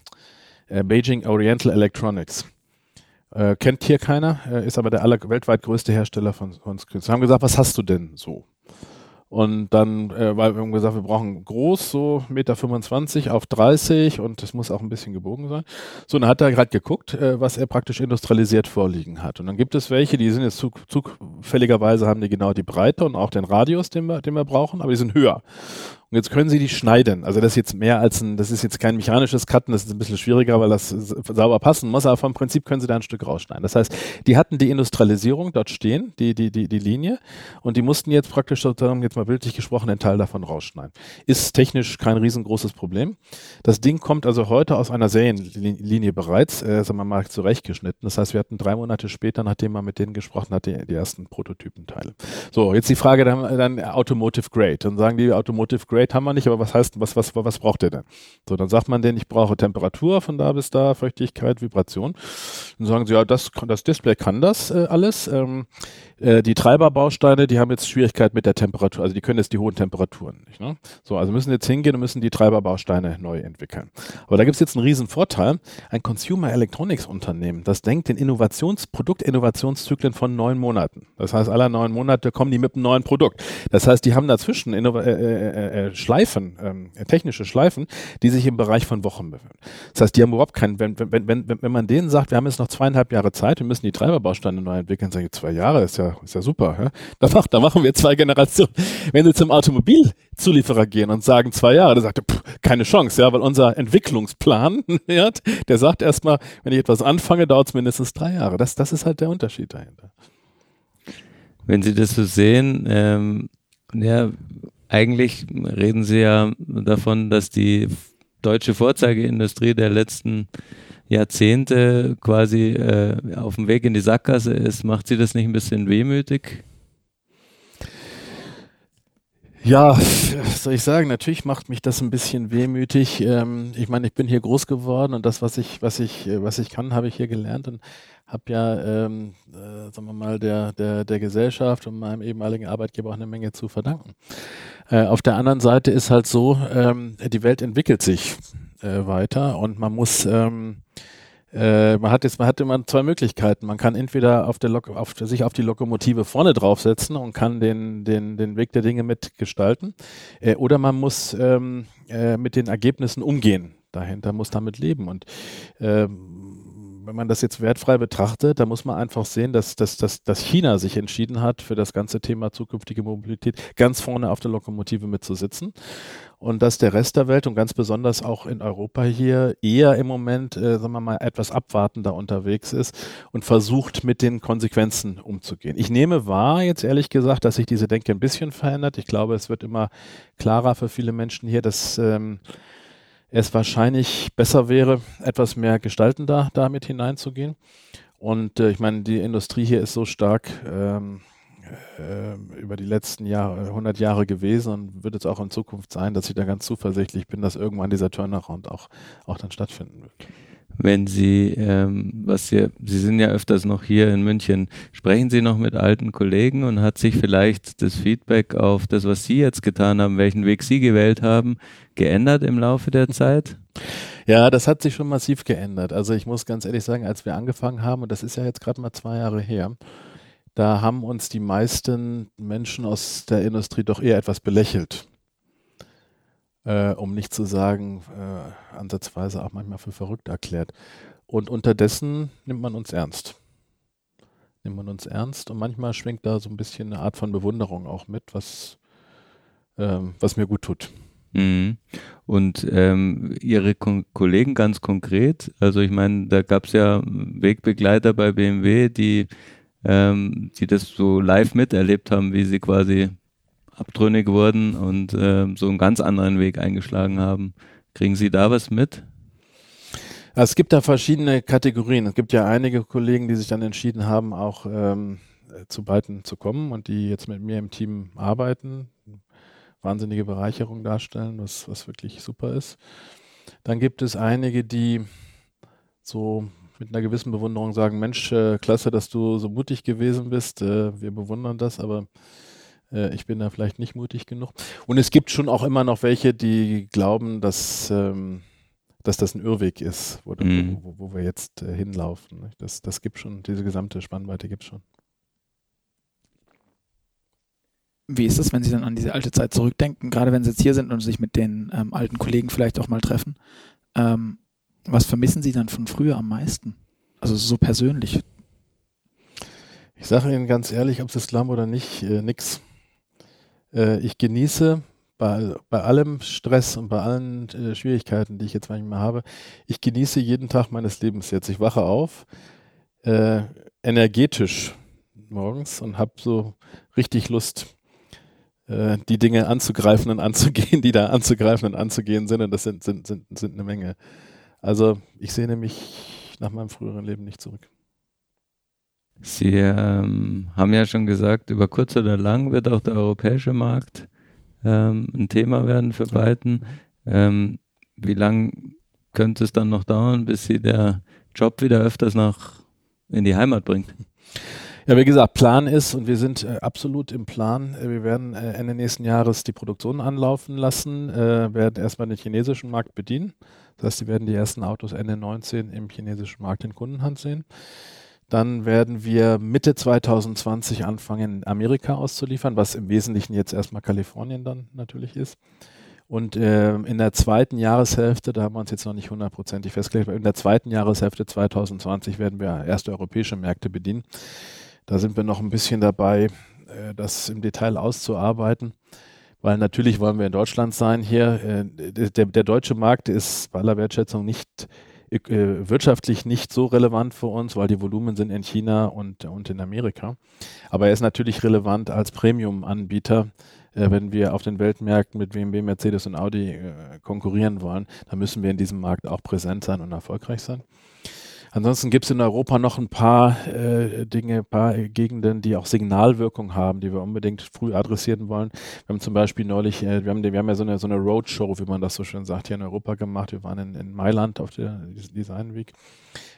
S3: äh, Beijing Oriental Electronics. Äh, kennt hier keiner, äh, ist aber der aller, weltweit größte Hersteller von, von Screens. Wir haben gesagt, was hast du denn so? Und dann, äh, weil wir haben gesagt, wir brauchen groß, so Meter 25 auf 30 und es muss auch ein bisschen gebogen sein. So, und dann hat er gerade geguckt, äh, was er praktisch industrialisiert vorliegen hat. Und dann gibt es welche, die sind jetzt zug, zufälligerweise haben die genau die Breite und auch den Radius, den wir, den wir brauchen, aber die sind höher. Und jetzt können Sie die schneiden. Also das ist jetzt mehr als ein, das ist jetzt kein mechanisches Cutten, das ist ein bisschen schwieriger, weil das sauber passen muss, aber vom Prinzip können Sie da ein Stück rausschneiden. Das heißt, die hatten die Industrialisierung dort stehen, die, die, die, die Linie, und die mussten jetzt praktisch sozusagen, jetzt mal bildlich gesprochen, einen Teil davon rausschneiden. Ist technisch kein riesengroßes Problem. Das Ding kommt also heute aus einer Serienlinie bereits, äh, sagen wir mal, zurechtgeschnitten. Das heißt, wir hatten drei Monate später, nachdem man mit denen gesprochen hat, die, die ersten Prototypenteile. So, jetzt die Frage dann, dann Automotive Grade. Dann sagen die Automotive Grade, Grade haben wir nicht, aber was heißt, was, was, was braucht der denn? So, dann sagt man denen, ich brauche Temperatur von da bis da, Feuchtigkeit, Vibration. Dann sagen sie, ja, das, das Display kann das äh, alles. Ähm, äh, die Treiberbausteine, die haben jetzt Schwierigkeit mit der Temperatur, also die können jetzt die hohen Temperaturen nicht. Ne? So, also müssen jetzt hingehen und müssen die Treiberbausteine neu entwickeln. Aber da gibt es jetzt einen riesen Vorteil. Ein Consumer Electronics Unternehmen, das denkt in Innovations, Produktinnovationszyklen von neun Monaten. Das heißt, alle neun Monate kommen die mit einem neuen Produkt. Das heißt, die haben dazwischen Innova äh, äh, Schleifen, ähm, technische Schleifen, die sich im Bereich von Wochen befinden. Das heißt, die haben überhaupt keinen, wenn, wenn, wenn, wenn man denen sagt, wir haben jetzt noch zweieinhalb Jahre Zeit, wir müssen die Treiberbausteine neu entwickeln, sagen zwei Jahre, ist ja ist ja super. Ja? Da, mach, da machen wir zwei Generationen. Wenn Sie zum Automobilzulieferer gehen und sagen zwei Jahre, dann sagt er, pff, keine Chance, ja, weil unser Entwicklungsplan, der sagt erstmal, wenn ich etwas anfange, dauert es mindestens drei Jahre. Das, das ist halt der Unterschied dahinter.
S2: Wenn Sie das so sehen, ähm, ja, eigentlich reden Sie ja davon, dass die deutsche Vorzeigeindustrie der letzten Jahrzehnte quasi äh, auf dem Weg in die Sackgasse ist, macht sie das nicht ein bisschen wehmütig?
S3: Ja, was soll ich sagen? Natürlich macht mich das ein bisschen wehmütig. Ähm, ich meine, ich bin hier groß geworden und das, was ich, was ich, was ich kann, habe ich hier gelernt und habe ja, ähm, äh, sagen wir mal, der, der, der Gesellschaft und meinem ehemaligen Arbeitgeber auch eine Menge zu verdanken. Äh, auf der anderen Seite ist halt so, ähm, die Welt entwickelt sich äh, weiter und man muss ähm, äh, man hat jetzt, man hat immer zwei Möglichkeiten. Man kann entweder auf der Lok auf, sich auf die Lokomotive vorne draufsetzen und kann den, den, den Weg der Dinge mitgestalten. Äh, oder man muss ähm, äh, mit den Ergebnissen umgehen. Dahinter muss damit leben. Und ähm, wenn man das jetzt wertfrei betrachtet, dann muss man einfach sehen, dass, dass, dass, dass China sich entschieden hat, für das ganze Thema zukünftige Mobilität ganz vorne auf der Lokomotive mitzusitzen. Und dass der Rest der Welt und ganz besonders auch in Europa hier eher im Moment, äh, sagen wir mal, etwas abwartender unterwegs ist und versucht, mit den Konsequenzen umzugehen. Ich nehme wahr, jetzt ehrlich gesagt, dass sich diese Denke ein bisschen verändert. Ich glaube, es wird immer klarer für viele Menschen hier, dass ähm, es wahrscheinlich besser wäre, etwas mehr gestaltender damit hineinzugehen. Und äh, ich meine, die Industrie hier ist so stark ähm, äh, über die letzten Jahre, 100 Jahre gewesen und wird es auch in Zukunft sein, dass ich da ganz zuversichtlich bin, dass irgendwann dieser Turnaround auch, auch dann stattfinden wird
S2: wenn Sie, ähm, was Sie, Sie sind ja öfters noch hier in München, sprechen Sie noch mit alten Kollegen und hat sich vielleicht das Feedback auf das, was Sie jetzt getan haben, welchen Weg Sie gewählt haben, geändert im Laufe der Zeit?
S3: Ja, das hat sich schon massiv geändert. Also ich muss ganz ehrlich sagen, als wir angefangen haben, und das ist ja jetzt gerade mal zwei Jahre her, da haben uns die meisten Menschen aus der Industrie doch eher etwas belächelt äh, um nicht zu sagen, äh, ansatzweise auch manchmal für verrückt erklärt. Und unterdessen nimmt man uns ernst. Nimmt man uns ernst und manchmal schwingt da so ein bisschen eine Art von Bewunderung auch mit, was, ähm, was mir gut tut.
S2: Mhm. Und ähm, Ihre Ko Kollegen ganz konkret, also ich meine, da gab es ja Wegbegleiter bei BMW, die, ähm, die das so live miterlebt haben, wie sie quasi abtrünnig wurden und äh, so einen ganz anderen Weg eingeschlagen haben. Kriegen Sie da was mit?
S3: Es gibt da verschiedene Kategorien. Es gibt ja einige Kollegen, die sich dann entschieden haben, auch ähm, zu beiden zu kommen und die jetzt mit mir im Team arbeiten, wahnsinnige Bereicherung darstellen, was, was wirklich super ist. Dann gibt es einige, die so mit einer gewissen Bewunderung sagen, Mensch, äh, klasse, dass du so mutig gewesen bist, äh, wir bewundern das, aber äh, ich bin da vielleicht nicht mutig genug. Und es gibt schon auch immer noch welche, die glauben, dass, ähm, dass das ein Irrweg ist, wo, mhm. wo, wo wir jetzt äh, hinlaufen. Ne? Das, das gibt schon, diese gesamte Spannweite gibt es schon.
S1: Wie ist es, wenn Sie dann an diese alte Zeit zurückdenken, gerade wenn Sie jetzt hier sind und sich mit den ähm, alten Kollegen vielleicht auch mal treffen? Ähm, was vermissen Sie dann von früher am meisten? Also so persönlich.
S3: Ich sage Ihnen ganz ehrlich, ob es glauben oder nicht, äh, nix. Äh, ich genieße bei, bei allem Stress und bei allen äh, Schwierigkeiten, die ich jetzt manchmal habe, ich genieße jeden Tag meines Lebens jetzt. Ich wache auf, äh, energetisch morgens und habe so richtig Lust, äh, die Dinge anzugreifen und anzugehen, die da anzugreifen und anzugehen sind. Und das sind, sind, sind, sind eine Menge. Also ich sehne mich nach meinem früheren Leben nicht zurück.
S2: Sie ähm, haben ja schon gesagt, über kurz oder lang wird auch der europäische Markt ähm, ein Thema werden für beiden. Ähm, wie lang könnte es dann noch dauern, bis Sie der Job wieder öfters nach in die Heimat bringt?
S3: Ja, wie gesagt, Plan ist und wir sind äh, absolut im Plan. Äh, wir werden äh, Ende nächsten Jahres die Produktion anlaufen lassen, äh, werden erstmal den chinesischen Markt bedienen. Das heißt, sie werden die ersten Autos Ende 19 im chinesischen Markt in Kundenhand sehen. Dann werden wir Mitte 2020 anfangen, Amerika auszuliefern, was im Wesentlichen jetzt erstmal Kalifornien dann natürlich ist. Und äh, in der zweiten Jahreshälfte, da haben wir uns jetzt noch nicht hundertprozentig festgelegt, in der zweiten Jahreshälfte 2020 werden wir erste europäische Märkte bedienen. Da sind wir noch ein bisschen dabei, äh, das im Detail auszuarbeiten. Weil natürlich wollen wir in Deutschland sein hier. Äh, der, der deutsche Markt ist bei aller Wertschätzung nicht äh, wirtschaftlich nicht so relevant für uns, weil die Volumen sind in China und, und in Amerika. Aber er ist natürlich relevant als Premium-Anbieter. wenn wir auf den Weltmärkten mit BMW, Mercedes und Audi konkurrieren wollen, dann müssen wir in diesem Markt auch präsent sein und erfolgreich sein. Ansonsten gibt es in Europa noch ein paar äh, Dinge, ein paar Gegenden, die auch Signalwirkung haben, die wir unbedingt früh adressieren wollen. Wir haben zum Beispiel neulich, äh, wir, haben, wir haben ja so eine, so eine Roadshow, wie man das so schön sagt, hier in Europa gemacht. Wir waren in, in Mailand auf der Design Week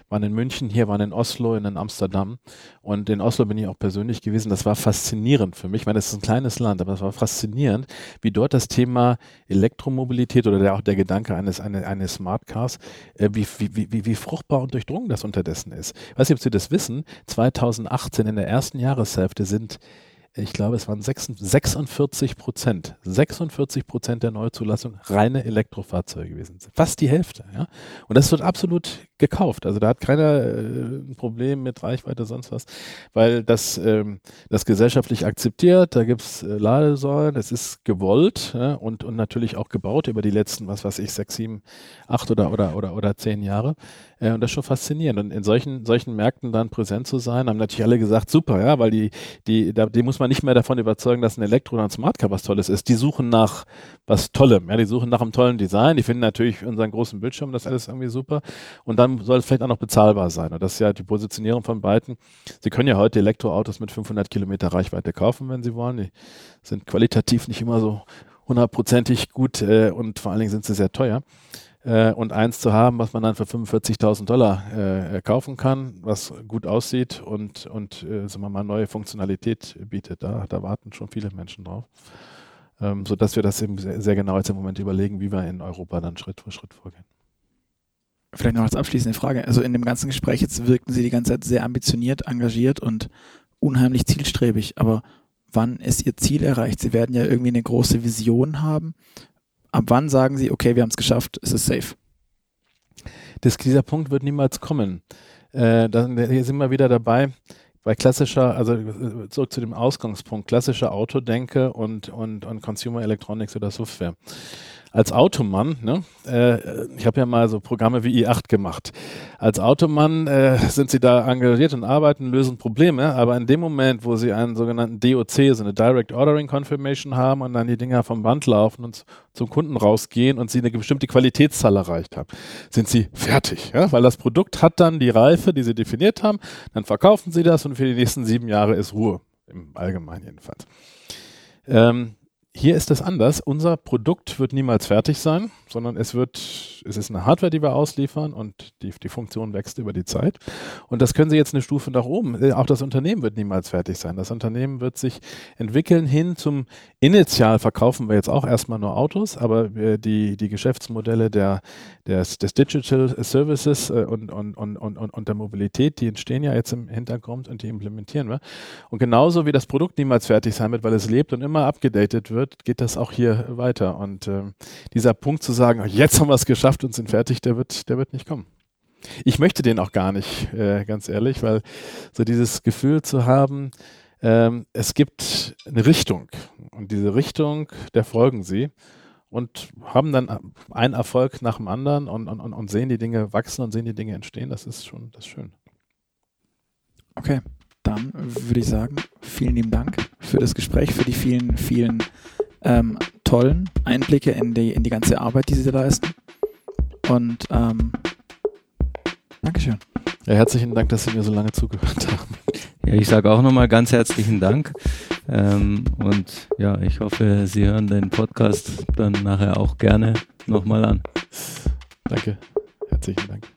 S3: waren in München, hier waren in Oslo, in Amsterdam. Und in Oslo bin ich auch persönlich gewesen. Das war faszinierend für mich. Ich meine, es ist ein kleines Land, aber es war faszinierend, wie dort das Thema Elektromobilität oder der, auch der Gedanke eines, eine, eines Smart Cars, äh, wie, wie, wie, wie fruchtbar und durchdrungen das unterdessen ist. Ich weiß nicht, ob Sie das wissen. 2018 in der ersten Jahreshälfte sind ich glaube, es waren 46 Prozent, 46 Prozent der Neuzulassung reine Elektrofahrzeuge gewesen. Fast die Hälfte, ja. Und das wird absolut gekauft. Also da hat keiner äh, ein Problem mit Reichweite, sonst was, weil das, ähm, das gesellschaftlich akzeptiert, da gibt's äh, Ladesäulen, es ist gewollt ja, und, und natürlich auch gebaut über die letzten, was weiß ich, sechs, sieben, acht oder, oder, oder, oder zehn Jahre. Äh, und das ist schon faszinierend. Und in solchen, solchen Märkten dann präsent zu sein, haben natürlich alle gesagt, super, ja, weil die, die, da, die muss man nicht mehr davon überzeugen, dass ein Elektro- oder ein Smartcar was Tolles ist. Die suchen nach was Tollem, ja, die suchen nach einem tollen Design, die finden natürlich unseren großen Bildschirm, das alles irgendwie super. Und dann soll es vielleicht auch noch bezahlbar sein. Und das ist ja die Positionierung von beiden. Sie können ja heute Elektroautos mit 500 Kilometer Reichweite kaufen, wenn Sie wollen. Die sind qualitativ nicht immer so hundertprozentig gut äh, und vor allen Dingen sind sie sehr teuer. Äh, und eins zu haben, was man dann für 45.000 Dollar äh, kaufen kann, was gut aussieht und, und äh, sagen wir mal, neue Funktionalität bietet. Da, da warten schon viele Menschen drauf. Ähm, sodass wir das eben sehr, sehr genau jetzt im Moment überlegen, wie wir in Europa dann Schritt für Schritt vorgehen.
S1: Vielleicht noch als abschließende Frage. Also in dem ganzen Gespräch jetzt wirkten Sie die ganze Zeit sehr ambitioniert, engagiert und unheimlich zielstrebig. Aber wann ist Ihr Ziel erreicht? Sie werden ja irgendwie eine große Vision haben. Ab wann sagen Sie, okay, wir haben es geschafft, es ist safe?
S3: Das, dieser Punkt wird niemals kommen. Äh, dann, hier sind wir wieder dabei bei klassischer, also äh, zurück zu dem Ausgangspunkt, klassischer Autodenke und, und, und Consumer Electronics oder Software als Automann, ne, äh, ich habe ja mal so Programme wie i8 gemacht. Als Automann äh, sind sie da engagiert und arbeiten, lösen Probleme, aber in dem Moment, wo sie einen sogenannten DOC, so eine Direct Ordering Confirmation haben und dann die Dinger vom Band laufen und zum Kunden rausgehen und sie eine bestimmte Qualitätszahl erreicht haben, sind sie fertig, ja? weil das Produkt hat dann die Reife, die sie definiert haben, dann verkaufen sie das und für die nächsten sieben Jahre ist Ruhe, im Allgemeinen jedenfalls. Ähm, hier ist es anders. Unser Produkt wird niemals fertig sein, sondern es wird, es ist eine Hardware, die wir ausliefern und die, die Funktion wächst über die Zeit. Und das können Sie jetzt eine Stufe nach oben. Äh, auch das Unternehmen wird niemals fertig sein. Das Unternehmen wird sich entwickeln hin zum Initial verkaufen wir jetzt auch erstmal nur Autos, aber die, die Geschäftsmodelle der, des, des Digital Services äh, und, und, und, und, und der Mobilität, die entstehen ja jetzt im Hintergrund und die implementieren wir. Und genauso wie das Produkt niemals fertig sein wird, weil es lebt und immer abgedatet wird, wird, geht das auch hier weiter. Und äh, dieser Punkt zu sagen, jetzt haben wir es geschafft und sind fertig, der wird, der wird nicht kommen. Ich möchte den auch gar nicht, äh, ganz ehrlich, weil so dieses Gefühl zu haben, ähm, es gibt eine Richtung und diese Richtung, der folgen sie und haben dann einen Erfolg nach dem anderen und, und, und sehen die Dinge wachsen und sehen die Dinge entstehen. Das ist schon das ist schön.
S1: Okay, dann würde ich sagen, vielen lieben Dank für das Gespräch, für die vielen, vielen ähm, tollen Einblicke in die, in die ganze Arbeit, die Sie leisten. Und ähm, Dankeschön.
S3: Ja, herzlichen Dank, dass Sie mir so lange zugehört haben.
S2: Ja, ich sage auch nochmal ganz herzlichen Dank. Ähm, und ja, ich hoffe, Sie hören den Podcast dann nachher auch gerne nochmal an.
S3: Danke. Herzlichen Dank.